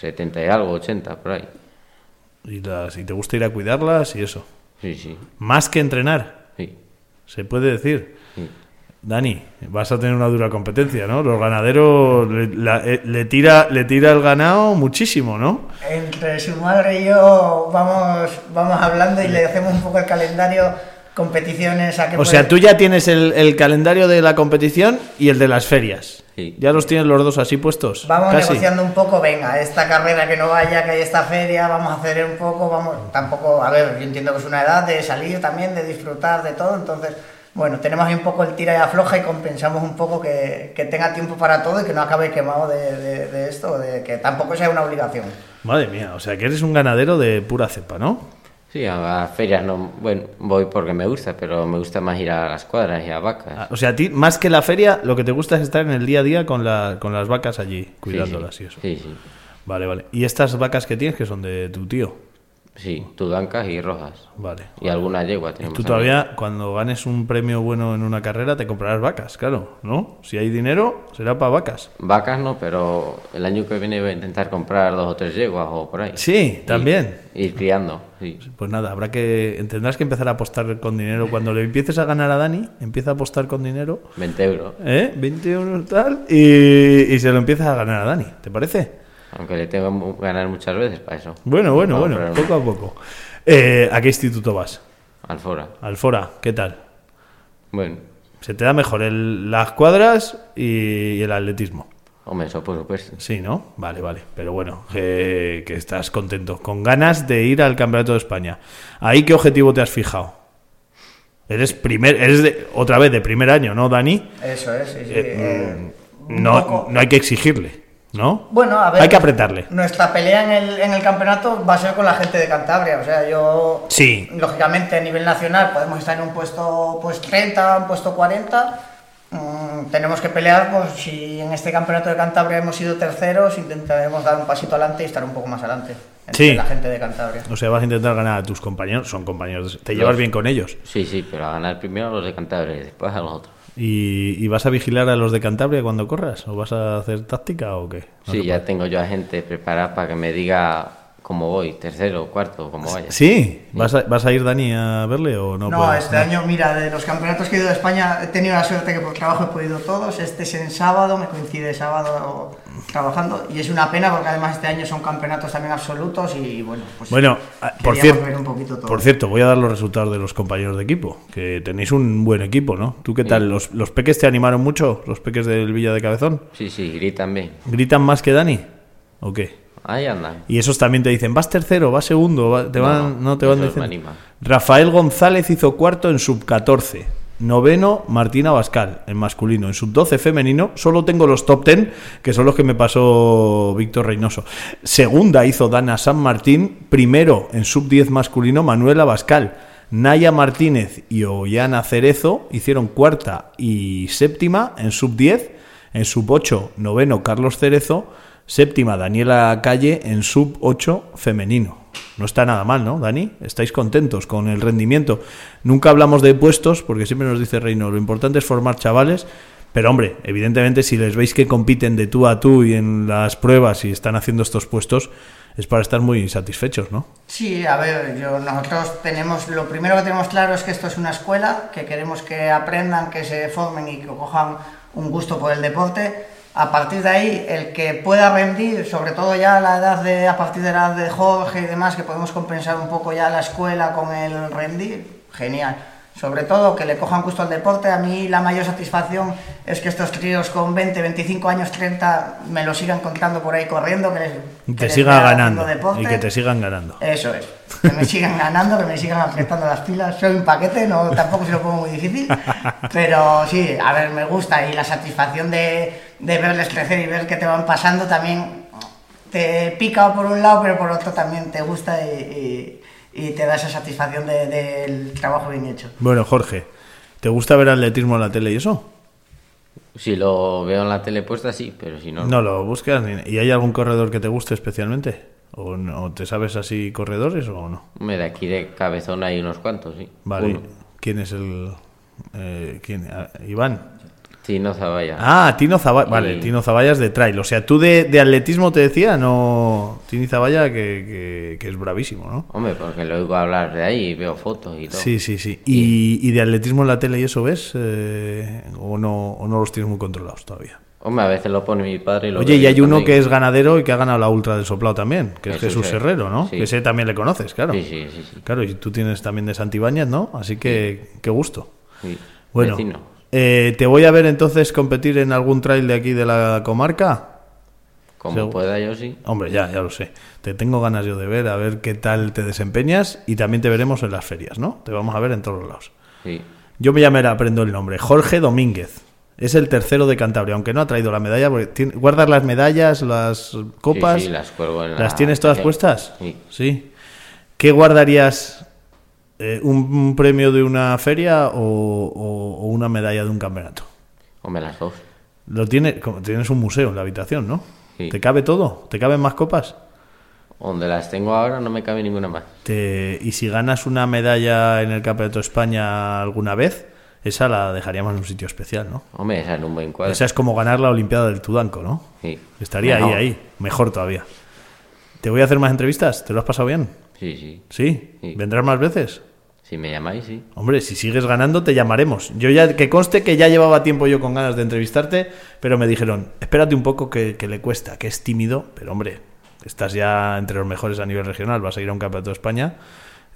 70 y algo, 80, por ahí. Y, las, y te gusta ir a cuidarlas y eso. Sí, sí, Más que entrenar, sí. se puede decir. sí. Dani, vas a tener una dura competencia, ¿no? Los ganaderos le, la- eh, le tira le tira el ganado muchísimo, ¿no? Entre su madre y yo vamos, vamos hablando y le hacemos un poco el calendario, competiciones a que O sea, tú ya tienes el, el calendario de la competición y el de las ferias. Sí. Ya los tienes los dos así puestos. Vamos casi. negociando un poco, venga, esta carrera que no vaya, que hay esta feria, vamos a hacer un poco, vamos, tampoco, a ver, yo entiendo que es una edad de salir también, de disfrutar de todo, entonces, bueno, tenemos ahí un poco el tira y afloja y compensamos un poco que, que tenga tiempo para todo y que no acabe quemado de, de- de esto, de que tampoco sea una obligación. Madre mía, o sea, que eres un ganadero de pura cepa, ¿no? Sí, a, ferias no... Bueno, voy porque me gusta, pero me gusta más ir a las cuadras y a vacas. Ah, O sea, a ti, más que la feria, lo que te gusta es estar en el día a día con, la, con las vacas allí, Sí, cuidándolas sí. y eso. Sí, sí. Vale, vale. ¿Y estas vacas que tienes que son de tu tío? Sí, tudancas y rojas. Vale. Y alguna yegua tenemos. Tú todavía, cuando ganes un premio bueno en una carrera, te comprarás vacas, claro, ¿no? Si hay dinero, será para vacas. Vacas no, pero el año que viene voy a intentar comprar dos o tres yeguas o por ahí. Sí, también. Y, ir criando, sí. Pues nada, habrá que tendrás que empezar a apostar con dinero. Cuando le empieces a ganar a Dani, empieza a apostar con dinero, 20 euros. ¿eh? 20 euros tal, y, y se lo empiezas a ganar a Dani, ¿te parece? Aunque le tengo que ganar muchas veces para eso. Bueno, bueno, Vamos, bueno, poco a poco. Eh, ¿A qué instituto vas? Alfora. Alfora, ¿qué tal? Bueno, Se te da mejor el- las cuadras y, y el atletismo. hombre, eso por supuesto. Sí, ¿no? Vale, vale. Pero bueno, que, que estás contento. Con ganas de ir al Campeonato de España. ¿Ahí qué objetivo te has fijado? Eres primer, eres de, otra vez de primer año, ¿no, Dani? Eso es, sí, sí. Eh, eh, No, no hay que exigirle, ¿no? Bueno, a ver. Hay que apretarle. Nuestra pelea en el, en el campeonato va a ser con la gente de Cantabria. O sea, yo. Sí. Lógicamente, a nivel nacional podemos estar en un puesto pues 30, un puesto 40. Mm, tenemos que pelear, pues si en este campeonato de Cantabria hemos sido terceros, intentaremos dar un pasito adelante y estar un poco más adelante. entre Sí. La gente de Cantabria. O sea, vas a intentar ganar a tus compañeros. Son compañeros. Te llevas Los- bien con ellos. Sí, sí, pero a ganar primero a los de Cantabria y después a los otros. ¿Y, y vas a vigilar a los de Cantabria cuando corras? ¿O vas a hacer táctica o qué? No Sí, ya tengo yo a gente preparada para que me diga como voy, tercero, cuarto, como vaya. ¿Sí? ¿Vas a, ¿Vas a ir, Dani, a verle o no? No, puedes? este año, mira, de los campeonatos que he ido de España, he tenido la suerte que por trabajo he podido todos. Este es en sábado, me coincide sábado trabajando. Y es una pena porque además este año son campeonatos también absolutos y bueno, pues. Bueno, ah, por cierto, ver un poquito todo. por cierto, voy a dar los resultados de los compañeros de equipo, que tenéis un buen equipo, ¿no? ¿Tú qué tal? ¿Los, los peques te animaron mucho? ¿Los peques del Villa de Cabezón? Sí, sí, gritan bien. ¿Gritan más que Dani? ¿O qué? Ahí andan. Y esos también te dicen, vas tercero, vas segundo, va- te van, no, te van diciendo. Rafael González hizo cuarto en sub 14. Noveno, Martina Bascal, en masculino. En sub 12 femenino, solo tengo los top 10, que son los que me pasó Víctor Reynoso. Segunda hizo Dana San Martín. Primero, en sub 10 masculino, Manuela Bascal. Naya Martínez y Ollana Cerezo hicieron cuarta y séptima en sub 10. En sub 8, noveno, Carlos Cerezo. Séptima, Daniela Calle en sub 8 femenino. No está nada mal, ¿no, Dani? ¿Estáis contentos con el rendimiento? Nunca hablamos de puestos, porque siempre nos dice Reino, lo importante es formar chavales, pero hombre, evidentemente si les veis que compiten de tú a tú y en las pruebas y están haciendo estos puestos, es para estar muy satisfechos, ¿no? Sí, a ver, yo, nosotros tenemos, lo primero que tenemos claro es que esto es una escuela, que queremos que aprendan, que se formen y que cojan un gusto por el deporte. A partir de ahí, el que pueda rendir, sobre todo ya a la edad de, a partir de la edad de Jorge y demás, que podemos compensar un poco ya la escuela con el rendir, genial. Sobre todo que le cojan gusto al deporte. A mí la mayor satisfacción es que estos tríos con 20, 25 años, 30 me lo sigan contando por ahí corriendo, que les, que te siga ganando. deporte. Y que te sigan ganando. Eso es. Que me sigan ganando, que me sigan apretando las pilas. Soy un paquete, no, tampoco se lo pongo muy difícil. Pero sí, a ver, me gusta. Y la satisfacción de, de verles crecer y ver que te van pasando también te pica por un lado, pero por otro también te gusta y, y- y te da esa satisfacción de- del trabajo bien hecho. Bueno, Jorge, ¿te gusta ver atletismo en la tele y eso? Si lo veo en la tele puesta, sí, pero si no. No lo buscas. ni- ¿Y hay algún corredor que te guste especialmente? ¿O, no- te sabes así corredores o no? Hombre, de aquí de cabezón hay unos cuantos, sí. Vale. Uno. ¿Quién es el...? eh, ¿quién? Ah, Iván. Tino Zavalla. Ah, Tino Zavalla. Y- Vale, Tino Zavalla es de trail. O sea, tú de, de atletismo te decía, no... Tino Zavalla que, que- que es bravísimo, ¿no? Hombre, porque lo oigo hablar de ahí y veo fotos y todo. Sí, sí, sí. ¿Y, y de atletismo en la tele y eso ves? Eh, ¿o, no, ¿O no los tienes muy controlados todavía? Hombre, a veces lo pone mi padre y lo Oye, y hay uno que es ganadero y que ha ganado la Ultra del Soplado también, que es Jesús Jesús Herrero. ¿no? Sí. Que ese también le conoces, claro. Sí, sí, sí, sí. Claro, y tú tienes también de Santibáñez, ¿no? Así que, qué gusto. Sí. Bueno, Vecino. Eh, te voy a ver entonces competir en algún trail de aquí de la comarca. Como Segu- pueda yo, sí. Hombre, ya, ya lo sé. Te tengo ganas yo de ver, a ver qué tal te desempeñas y también te veremos en las ferias, ¿no? Te vamos a ver en todos los lados. Sí. Yo me llamaré, aprendo el nombre. Jorge Domínguez. Es el tercero de Cantabria, aunque no ha traído la medalla. Porque tiene- ¿Guardas las medallas, las copas? Sí, sí, las cuelgo en la ¿Las tienes todas puestas? Sí. ¿Qué guardarías? Eh, un, un premio de una feria o, o- o una medalla de un campeonato? Hombre, las dos. Lo tiene, como tienes un museo en la habitación, ¿no? Sí. ¿Te cabe todo? ¿Te caben más copas? Donde las tengo ahora no me cabe ninguna más. Te- y si ganas una medalla en el Campeonato de España alguna vez, esa la dejaríamos en un sitio especial, ¿no? Hombre, esa en un buen cuadro. Esa es como ganar la Olimpiada del Tudanco, ¿no? Sí. Estaría Mejor. ahí, ahí. Mejor todavía. ¿Te voy a hacer más entrevistas? ¿Te lo has pasado bien? Sí, sí. ¿Sí? Sí. ¿Vendrás más veces? Si me llamáis, sí. Hombre, si sigues ganando, te llamaremos. Yo ya, que conste que ya llevaba tiempo yo con ganas de entrevistarte, pero me dijeron, espérate un poco que, que le cuesta, que es tímido, pero hombre, estás ya entre los mejores a nivel regional, vas a ir a un campeonato de España,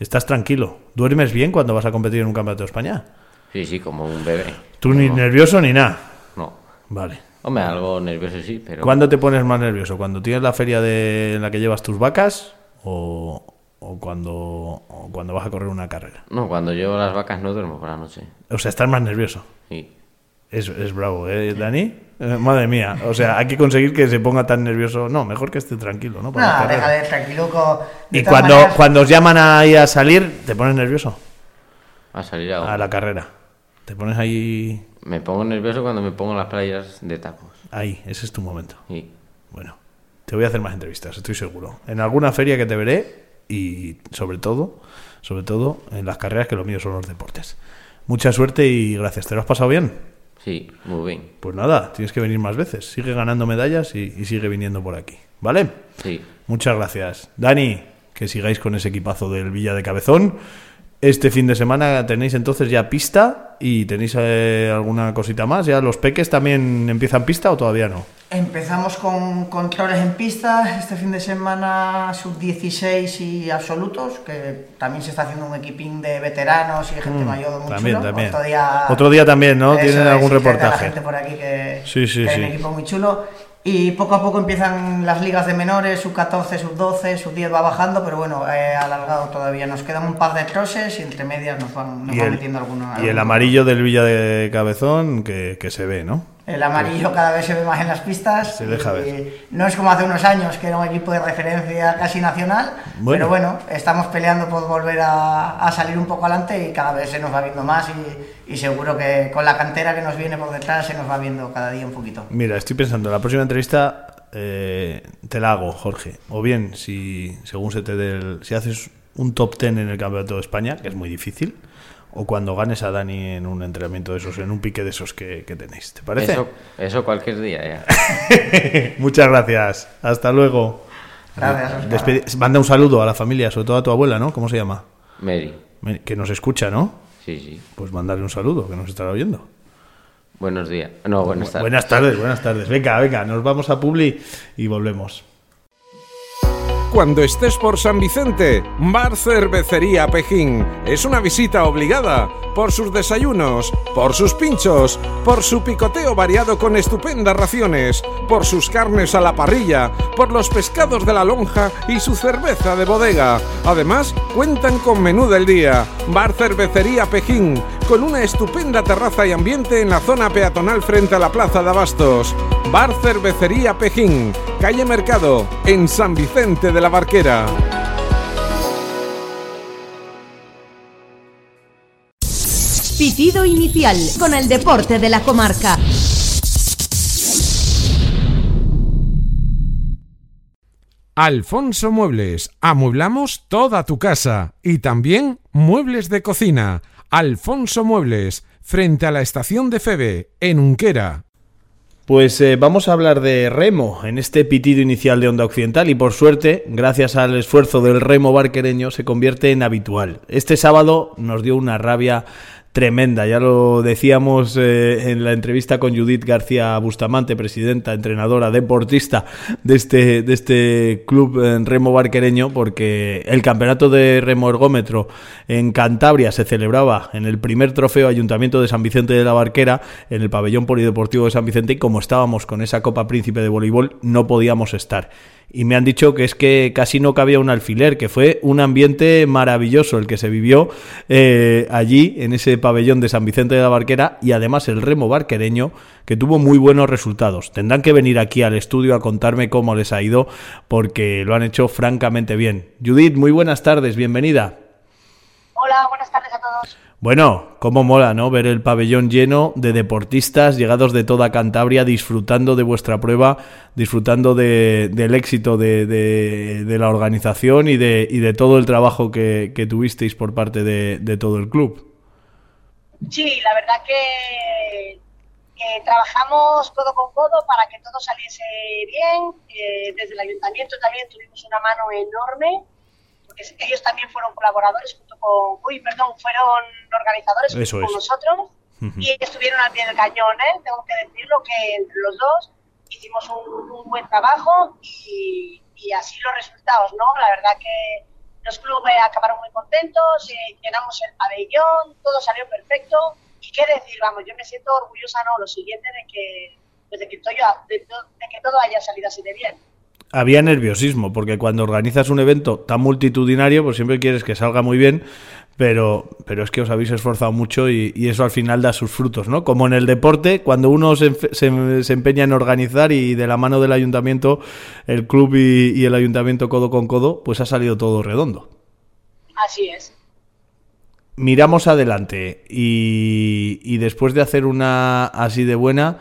estás tranquilo. ¿Duermes bien cuando vas a competir en un campeonato de España? Sí, sí, como un bebé. Tú ni nervioso ni nada. No. Vale. Hombre, algo nervioso sí, pero... ¿Cuándo te pones más nervioso? ¿Cuando tienes la feria de, en la que llevas tus vacas o, o cuando, o cuando vas a correr una carrera? No, cuando llevo las vacas no duermo por la noche. O sea, estás más nervioso. Sí. Es, es bravo, ¿eh, Dani? Eh, madre mía. O sea, hay que conseguir que se ponga tan nervioso. No, mejor que esté tranquilo, ¿no? Para Nada, carrera. déjale tranquiluco. De Y cuando, maneras, cuando os llaman ahí a salir, te pones nervioso A salir a... a la carrera. Te pones ahí. Me pongo nervioso cuando me pongo en las playas de tacos. Ahí, ese es tu momento. Sí. Bueno, te voy a hacer más entrevistas, estoy seguro. En alguna feria que te veré y sobre todo, sobre todo en las carreras que lo mío son los deportes. Mucha suerte y gracias. ¿Te lo has pasado bien? Sí, muy bien. Pues nada, tienes que venir más veces. Sigue ganando medallas y, y sigue viniendo por aquí. ¿vale? Sí. Muchas gracias. Dani, que sigáis con ese equipazo del Villa de Cabezón. Este fin de semana tenéis entonces ya pista y tenéis eh, alguna cosita más. ¿Ya los peques también empiezan pista o todavía no? Empezamos con controles en pista este fin de semana sub-16 y absolutos, que también se está haciendo un equipín de veteranos y gente Mm, mayor muy también, chulo. también. Otro día, Otro día también, ¿no? Tienen algún reportaje. Gente por aquí que, Sí, sí, que hay sí. un equipo muy chulo. Y poco a poco empiezan las ligas de menores, sub 14, sub 12, sub 10 va bajando, pero bueno, eh, alargado todavía. Nos quedan un par de troses y entre medias nos van, nos van el, metiendo alguno. y el amarillo del Villa de Cabezón que, que se ve, ¿no? El amarillo cada vez se ve más en las pistas. Se deja ver. No es como hace unos años, que era un equipo de referencia casi nacional. Bueno. Pero bueno, estamos peleando por volver a, a salir un poco adelante y cada vez se nos va viendo más. Y, y seguro que con la cantera que nos viene por detrás se nos va viendo cada día un poquito. Mira, estoy pensando, la próxima entrevista eh, te la hago, Jorge. O bien, si según se te dé el- si haces un top ten en el Campeonato de España, que es muy difícil, o cuando ganes a Dani en un entrenamiento de esos, en un pique de esos que, que tenéis. ¿Te parece? Eso, eso cualquier día ya. Muchas gracias. Hasta luego. Gracias. Despedi- Manda un saludo a la familia, sobre todo a tu abuela, ¿no? ¿Cómo se llama? Mary. Que nos escucha, ¿no? Sí, sí. Pues mandarle un saludo, que nos estará oyendo. Buenos días. No, buenas tardes. Buenas tardes, buenas tardes. Venga, venga, nos vamos a Publi y volvemos. Cuando estés por San Vicente, Bar Cervecería Pejín. Es una visita obligada por sus desayunos, por sus pinchos, por su picoteo variado con estupendas raciones, por sus carnes a la parrilla, por los pescados de la lonja y su cerveza de bodega. Además, cuentan con menú del día. Bar Cervecería Pejín, con una estupenda terraza y ambiente en la zona peatonal frente a la Plaza de Abastos. Bar Cervecería Pejín, calle Mercado, en San Vicente de la Barquera. Pitido inicial con el deporte de la comarca. Alfonso Muebles, amueblamos toda tu casa y también muebles de cocina. Alfonso Muebles, frente a la estación de Febe, en Unquera. Pues eh, vamos a hablar de remo en este pitido inicial de Onda Occidental y por suerte, gracias al esfuerzo del remo barquereño, se convierte en habitual. Este sábado nos dio una rabia tremenda, ya lo decíamos eh, en la entrevista con Judith García Bustamante, presidenta, entrenadora, deportista de este, de este club en remo barquereño, porque el campeonato de remo ergómetro en Cantabria se celebraba en el primer trofeo Ayuntamiento de San Vicente de la Barquera, en el pabellón polideportivo de San Vicente, y como estábamos con esa Copa Príncipe de voleibol, no podíamos estar. Y me han dicho que es que casi no cabía un alfiler, que fue un ambiente maravilloso el que se vivió eh, allí, en ese pabellón de San Vicente de la Barquera, y además el remo barquereño, que tuvo muy buenos resultados. Tendrán que venir aquí al estudio a contarme cómo les ha ido, porque lo han hecho francamente bien. Judith, muy buenas tardes, bienvenida. Hola, buenas tardes a todos. Bueno, cómo mola, ¿no? Ver el pabellón lleno de deportistas llegados de toda Cantabria disfrutando de vuestra prueba, disfrutando de- del éxito de, la organización y de, y de todo el trabajo que, tuvisteis por parte de, de todo el club. Sí, la verdad que, que trabajamos codo con codo para que todo saliese bien. Eh, desde el ayuntamiento también tuvimos una mano enorme, porque ellos también fueron colaboradores junto con, uy, perdón, fueron organizadores junto Eso con es. nosotros Ujú. y estuvieron al pie del cañón, ¿eh? Tengo que decirlo que entre los dos hicimos un, un buen trabajo y, y así los resultados, ¿no? La verdad que los clubes acabaron muy contentos, eh, llenamos el pabellón, todo salió perfecto. Y qué decir, vamos, yo me siento orgullosa, ¿no? Lo siguiente de que, pues de que, todo, de, de que todo haya salido así de bien. Había nerviosismo, porque cuando organizas un evento tan multitudinario, pues siempre quieres que salga muy bien, pero, pero es que os habéis esforzado mucho y, y eso al final da sus frutos, ¿no? Como en el deporte, cuando uno se, enfe- se- se empeña en organizar y de la mano del ayuntamiento, el club y, y el ayuntamiento codo con codo, pues ha salido todo redondo. Así es. Miramos adelante y, y después de hacer una así de buena,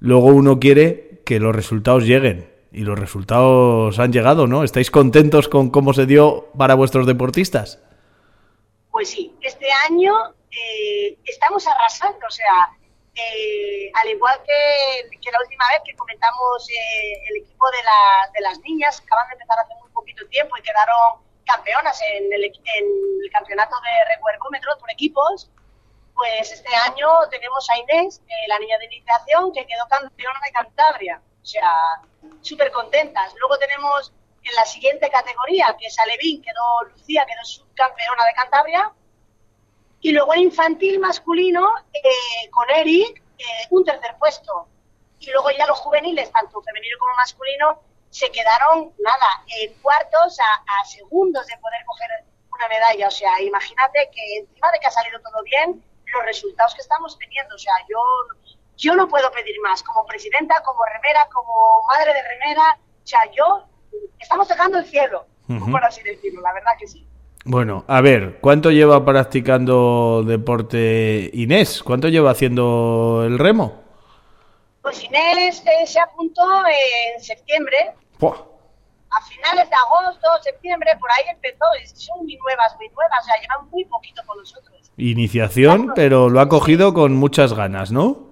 luego uno quiere que los resultados lleguen. Y los resultados han llegado, ¿no? ¿Estáis contentos con cómo se dio para vuestros deportistas? Pues sí, este año eh, estamos arrasando, o sea, eh, al igual que, que, la última vez que comentamos eh, el equipo de, la, de, las niñas, acaban de empezar hace muy poquito tiempo y quedaron campeonas en el, en el campeonato de recuergómetros por equipos, pues este año tenemos a Inés, eh, la niña de iniciación, que quedó campeona de Cantabria. O sea, súper contentas. Luego tenemos en la siguiente categoría, que es Alevín, quedó Lucía, quedó subcampeona de Cantabria. Y luego en infantil masculino, eh, con Eric, eh, un tercer puesto. Y luego ya los juveniles, tanto femenino como masculino, se quedaron, nada, en cuartos a, segundos de poder coger una medalla. O sea, imagínate que encima de que ha salido todo bien, los resultados que estamos teniendo. O sea, yo, yo no puedo pedir más. Como presidenta, como remera, como madre de remera, o sea, yo estamos tocando el cielo, por así decirlo, la verdad que sí. Bueno, a ver, ¿cuánto lleva practicando deporte Inés? ¿Cuánto lleva haciendo el remo? Pues Inés eh, se apuntó en septiembre. A finales de agosto, septiembre, por ahí empezó. Son muy nuevas, muy nuevas. O sea, llevan muy poquito con nosotros. Iniciación, pero lo ha cogido con muchas ganas, ¿no?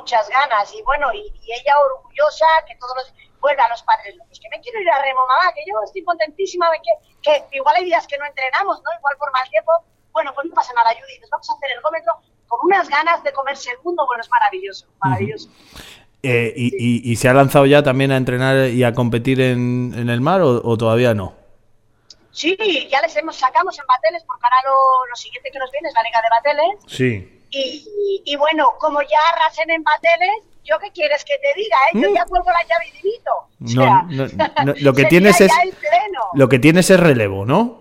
Muchas ganas. Y bueno, y, y ella orgullosa que todos los bueno, a los padres locos, que me quiero ir a remo, mamá, que yo estoy contentísima de que, que igual hay días que no entrenamos, ¿no? Igual por mal tiempo. Bueno, pues no pasa nada, Judith, nos vamos a hacer el gómetro con unas ganas de comer segundo, bueno, es maravilloso, maravilloso. Eh, y, y, se ha lanzado ya también a entrenar y a competir en, en el mar o, todavía no? Sí, ya les hemos sacamos en Bateles, porque ahora lo, lo siguiente que nos viene es la Liga de Bateles. Sí. Y, y, bueno, como ya arrasen en Bateles, ¿yo qué quieres que te diga? Eh? Yo mm. ya cuelgo la llave y no, lo que tienes es lo que tienes es relevo, ¿no?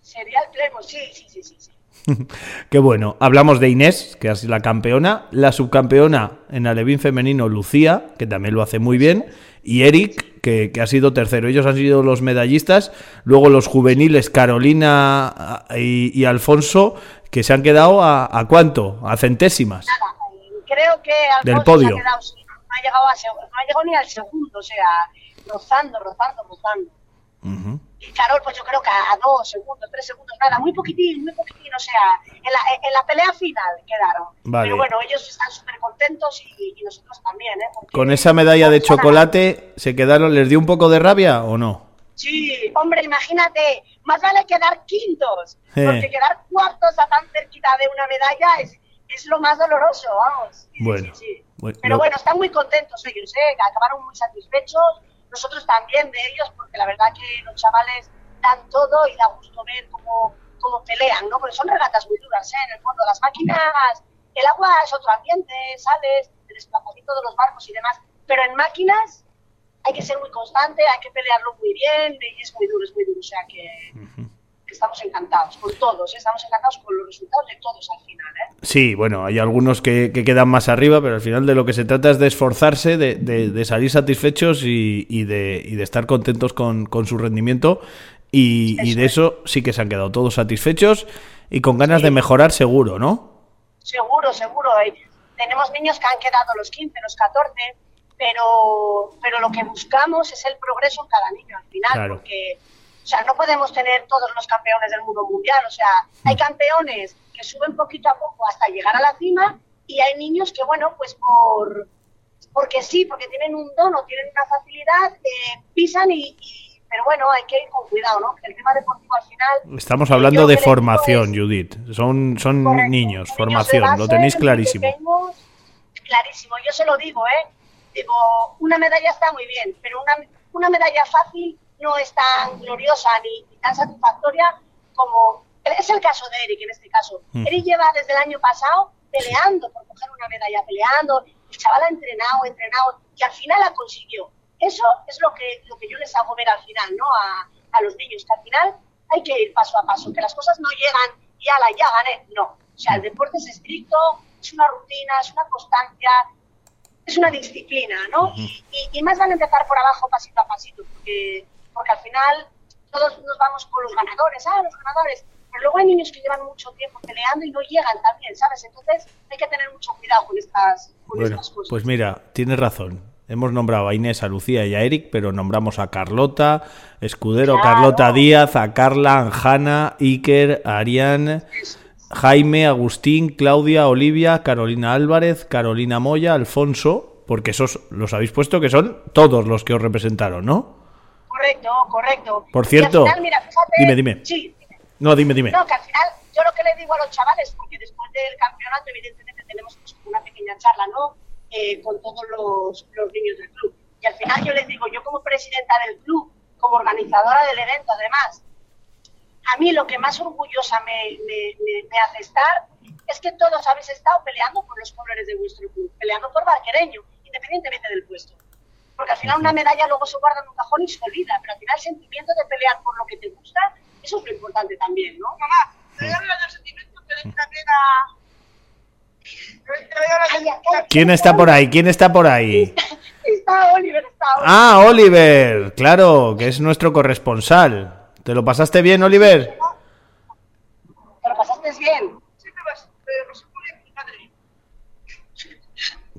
Sería el pleno, sí, sí, sí, sí. Qué bueno. Hablamos de Inés, que es la campeona, la subcampeona en alevín femenino Lucía, que también lo hace muy bien, y Eric, que, ha sido tercero. Ellos han sido los medallistas. Luego los juveniles Carolina y, Alfonso, que se han quedado a, a cuánto? A centésimas creo que Alfonso del podio. no, ha llegado a, no ha llegado ni al segundo, o sea, rozando, rozando, rozando. Y Carol, pues yo creo que a, dos segundos, tres segundos, nada, muy poquitín, muy poquitín, o sea, en la, en la pelea final quedaron. Pero bueno, ellos están súper contentos y, nosotros también, ¿eh? Con esa medalla de chocolate, ¿se quedaron, les dio un poco de rabia o no? Sí, hombre, imagínate, más vale quedar quintos, eh. porque quedar cuartos a tan cerquita de una medalla es, es lo más doloroso, vamos. bueno, Pero bueno, están muy contentos ellos, ¿eh? acabaron muy satisfechos, nosotros también de ellos, porque la verdad que los chavales dan todo y da gusto ver cómo, cómo pelean, ¿no? Porque son regatas muy duras, ¿eh? En el fondo, las máquinas, el agua es otro ambiente, sales, el desplazamiento de los barcos y demás, pero en máquinas hay que ser muy constante, hay que pelearlo muy bien y es muy duro, es muy duro, o sea que estamos encantados con todos, ¿eh? estamos encantados con los resultados de todos al final. ¿eh? Sí, bueno, hay algunos que, quedan más arriba, pero al final de lo que se trata es de esforzarse, de, salir satisfechos y, de, estar contentos con, su rendimiento. Y, de eso sí que se han quedado todos satisfechos y con ganas de mejorar seguro, ¿no? Seguro, seguro. Tenemos niños que han quedado los 15, los 14, pero, pero lo que buscamos es el progreso en cada niño al final, porque o sea, no podemos tener todos los campeones del mundo mundial. O sea, hay campeones que suben poquito a poco hasta llegar a la cima y hay niños que, bueno, pues por porque sí, porque tienen un don o tienen una facilidad, eh, pisan y, Pero bueno, hay que ir con cuidado, ¿no? El tema deportivo al final... Estamos hablando de formación, Judith. Son, son niños, formación, lo tenéis clarísimo. Clarísimo, yo se lo digo, ¿eh? Digo, una medalla está muy bien, pero una, una medalla fácil no es tan gloriosa ni, tan satisfactoria como es el caso de Eric en este caso. Mm. Eric lleva desde el año pasado peleando por coger una medalla, peleando, el chaval ha entrenado, entrenado y al final la consiguió. Eso es lo que, lo que yo les hago ver al final, ¿no? A, a los niños, que al final hay que ir paso a paso, que las cosas no llegan y a la ya gané, no. O sea, el deporte es estricto, es una rutina, es una constancia, es una disciplina, ¿no? y, y, más van a empezar por abajo pasito a pasito, porque porque al final todos nos vamos con los ganadores, ah, los ganadores, pero luego hay niños que llevan mucho tiempo peleando y no llegan también, ¿sabes? Entonces hay que tener mucho cuidado con estas, bueno, cosas. Pues mira, tienes razón. Hemos nombrado a Inés, a Lucía y a Eric, pero nombramos a Carlota, Escudero, Carlota Díaz, a Carla, Anjana, Iker, a Ariane, Jaime, Agustín, Claudia, Olivia, Carolina Álvarez, Carolina Moya, Alfonso, porque esos los habéis puesto que son todos los que os representaron, ¿no? Correcto, correcto. Por cierto, final, mira, fíjate- dime, dime. Sí, dime. No, dime, dime. No, que al final, yo lo que le digo a los chavales, porque después del campeonato, evidentemente, tenemos una pequeña charla, ¿no? Eh, con todos los, los niños del club. Y al final yo les digo, yo como presidenta del club, como organizadora del evento, además, a mí lo que más orgullosa me, me- me- me hace estar es que todos habéis estado peleando por los colores de vuestro club, peleando por Barquereño, independientemente del puesto. Porque al final una medalla luego se guarda en un cajón y se olvida, pero al final el sentimiento de pelear por lo que te gusta, eso es lo importante también, ¿no? Mamá, te doy los sentimientos que le también a... ¿Quién está por ahí? ¿Quién está por ahí? Está Oliver, está Oliver. Ah, Oliver, claro, que es nuestro corresponsal. ¿Te lo pasaste bien, Oliver? ¿Te lo pasaste bien? Sí, me vas, me pasé muy bien, mi madre.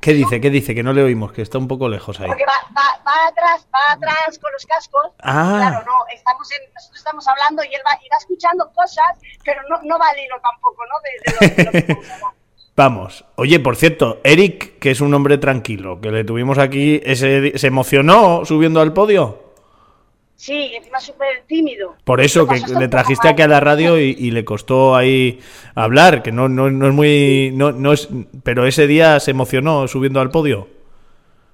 ¿Qué dice? ¿Qué dice? Que no le oímos, que está un poco lejos ahí. Porque va, va, va atrás, va atrás con los cascos. Ah. Claro, no, estamos en, nosotros estamos hablando y él va, irá escuchando cosas, pero no, no va al hilo tampoco, ¿no? De, de lo, de lo que vamos. Oye, por cierto, Eric, que es un hombre tranquilo, que le tuvimos aquí, ese, ¿se emocionó subiendo al podio? Sí, encima súper tímido. Por eso, que le trajiste aquí a la radio y, y le costó ahí hablar, que no, no, no es muy... No, no es, pero ese día se emocionó subiendo al podio.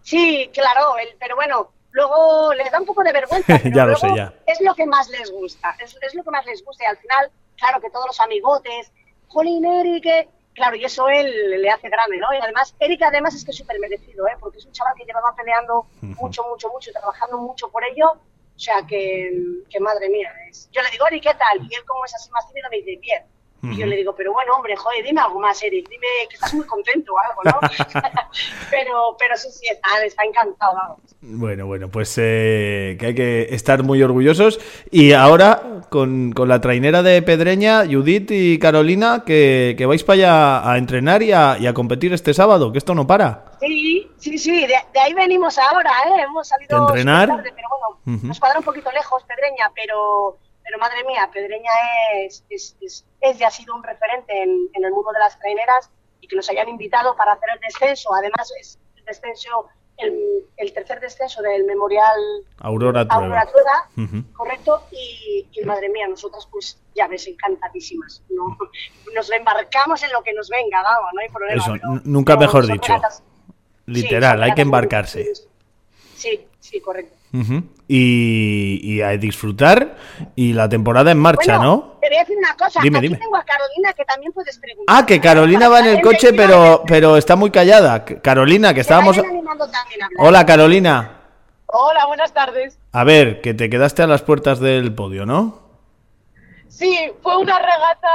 Sí, claro, el- pero bueno, luego les da un poco de vergüenza. pero Ya lo sé, ya. Es lo que más les gusta, es, es lo que más les gusta y al final, claro que todos los amigotes, Jolín, Eric, claro, y eso él le hace grande, ¿no? Y además, Eric además es que es súper merecido, ¿eh? Porque es un chaval que llevaba peleando mucho, mucho, mucho, trabajando mucho por ello, o sea que, que madre mía, es... yo le digo, Eric, ¿qué tal? Y él como es así más tímido me dice, bien. Y yo le digo, pero bueno, hombre, joder, dime algo más, Eric, dime que estás muy contento o algo, ¿no? pero, pero sí, sí, está, está encantado, vamos. Bueno, bueno, pues eh, que hay que estar muy orgullosos. Y ahora, con, con la trainera de Pedreña, Judith y Carolina, que, que vais para allá a entrenar y a, y a competir este sábado, que esto no para. Sí, sí, sí, de, de ahí venimos ahora, ¿eh? Hemos salido ¿De entrenar? tarde, pero bueno, nos cuadra un poquito lejos Pedreña, pero, pero madre mía, Pedreña es, es, es, es y ha sido un referente en, en el mundo de las traineras y que nos hayan invitado para hacer el descenso. Además, es el descenso, el, el tercer descenso del Memorial Aurora Trueba. Aurora Trueba, correcto, y, y madre mía, nosotras pues ya ves, encantadísimas, ¿no? Nos embarcamos en lo que nos venga, vamos, no hay problema. Eso, pero- nunca pero mejor dicho. regatas- Literal, Sí, hay que embarcarse. Sí, sí, correcto. Y, y a disfrutar. Y la temporada en marcha, Bueno, ¿no? Te voy a decir una cosa. Dime, Aquí dime. tengo a Carolina que también puedes preguntar. Ah, que Carolina va en el coche, pero, pero está muy callada. Carolina, que estábamos... vayan animando también a hablar. Hola, Carolina. Hola, buenas tardes. A ver, que te quedaste a las puertas del podio, ¿no? Sí, fue una regata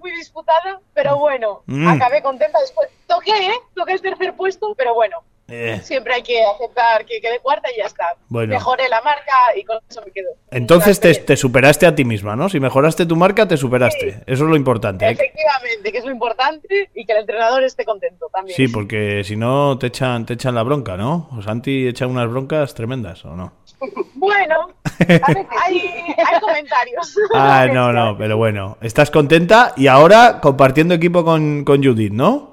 muy disputada, pero bueno, Mm. acabé contenta después. Toqué, ¿eh? Toqué el tercer puesto, pero bueno, Eh, siempre hay que aceptar que quedé cuarta y ya está. Bueno. Mejoré la marca y con eso me quedo. entonces te, te superaste a ti misma, ¿no? Si mejoraste tu marca, te superaste. Eso es lo importante. Que- Efectivamente, que es lo importante y que el entrenador esté contento también. Sí, porque si no te echan, te echan la bronca, ¿no? O Santi echa unas broncas tremendas, ¿o no? Bueno, a hay, hay comentarios. Ah, no, no, pero bueno. Estás contenta y ahora compartiendo equipo con, con Judith, ¿no?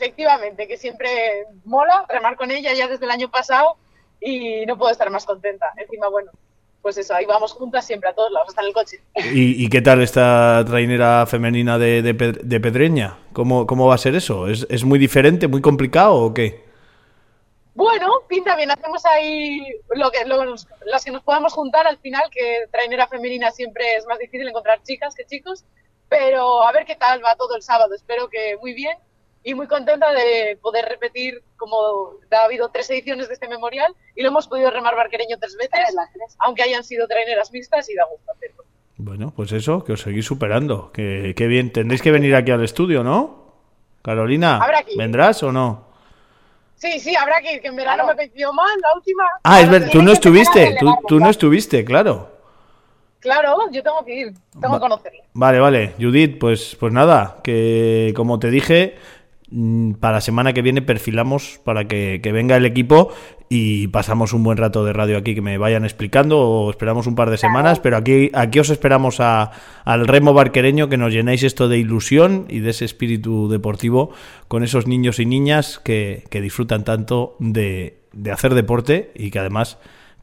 Efectivamente, que siempre mola remar con ella ya desde el año pasado y no puedo estar más contenta. Encima, bueno, pues eso, ahí vamos juntas siempre a todos lados, hasta en el coche. ¿Y, y qué tal esta trainera femenina de, de, de Pedreña? ¿Cómo, ¿Cómo va a ser eso? ¿Es, ¿Es muy diferente, muy complicado o qué? Bueno, pinta bien, hacemos ahí lo que, lo- las que nos podamos juntar al final, que trainera femenina siempre es más difícil encontrar chicas que chicos, pero a ver qué tal va todo el sábado, espero que muy bien y muy contenta de poder repetir como ha habido tres ediciones de este memorial y lo hemos podido remar barquereño tres veces, aunque hayan sido traineras mixtas y da gusto hacerlo. Bueno, pues eso, que os seguís superando. Que, que bien, tendréis que venir aquí al estudio, ¿no? Carolina, Habrá que ir. ¿vendrás o no? Sí, sí, habrá que ir, que en verano me pidió mal la última. Ah, es verdad, tú no estuviste, tú, tú no claro. estuviste, claro. Claro, yo tengo que ir, tengo Va- que conocerla. Vale, vale. Judith, pues, pues nada, que como te dije, para la semana que viene perfilamos para que, que venga el equipo y pasamos un buen rato de radio aquí que me vayan explicando. O esperamos un par de semanas, pero aquí, aquí os esperamos a, al remo barquereño que nos llenéis esto de ilusión y de ese espíritu deportivo con esos niños y niñas que, que disfrutan tanto de, de hacer deporte y que además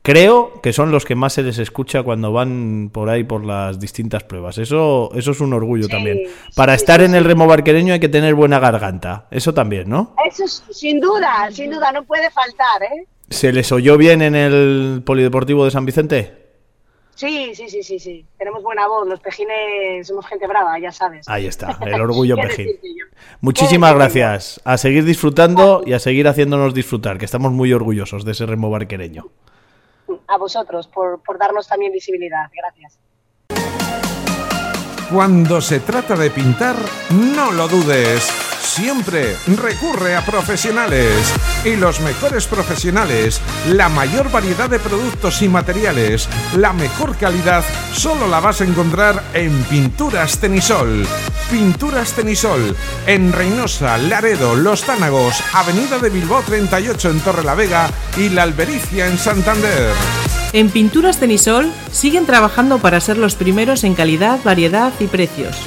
creo que son los que más se les escucha cuando van por ahí por las distintas pruebas. Eso, eso es un orgullo también. Para estar en el remo barquereño hay que tener buena garganta. Eso también, ¿no? Eso es, sin duda, sin duda, no puede faltar, ¿eh? ¿Se les oyó bien en el Polideportivo de San Vicente? Sí, sí, sí, sí, sí. Tenemos buena voz. Los pejines somos gente brava, ya sabes. Ahí está, el orgullo ¿Qué pejín. Muchísimas gracias. A seguir disfrutando y a seguir haciéndonos disfrutar, que estamos muy orgullosos de ese remo barquereño. A vosotros por, por darnos también visibilidad. Gracias. Cuando se trata de pintar, no lo dudes. Siempre recurre a profesionales. Y los mejores profesionales, la mayor variedad de productos y materiales, la mejor calidad, solo la vas a encontrar en Pinturas Tenisol. Pinturas Tenisol, en Reynosa, Laredo, Los Tánagos, Avenida de Bilbao 38 en Torrelavega y La Albericia en Santander. En Pinturas Tenisol siguen trabajando para ser los primeros en calidad, variedad y precios.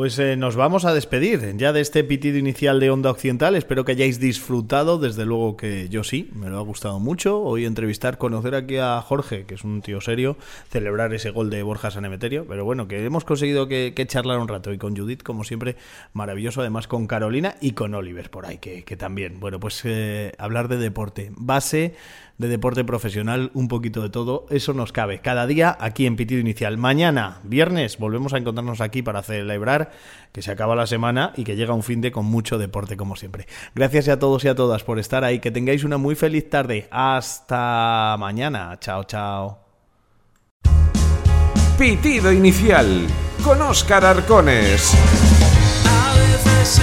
Pues eh, nos vamos a despedir ya de este pitido inicial de Onda Occidental. Espero que hayáis disfrutado, desde luego que yo sí, me lo ha gustado mucho. Hoy entrevistar, conocer aquí a Jorge, que es un tío serio, celebrar ese gol de Borja Sanemeterio. Pero bueno, que hemos conseguido que, charlar un rato y con Judith, como siempre, maravilloso. Además con Carolina y con Oliver por ahí, que, que también. Bueno, pues eh, hablar de deporte, base de deporte profesional, un poquito de todo, eso nos cabe. Cada día aquí en Pitido Inicial. Mañana, viernes, volvemos a encontrarnos aquí para celebrar que se acaba la semana y que llega un fin de con mucho deporte, como siempre. Gracias a todos y a todas por estar ahí. Que tengáis una muy feliz tarde. Hasta mañana. Chao, chao. Pitido Inicial con Óscar Arcones. A veces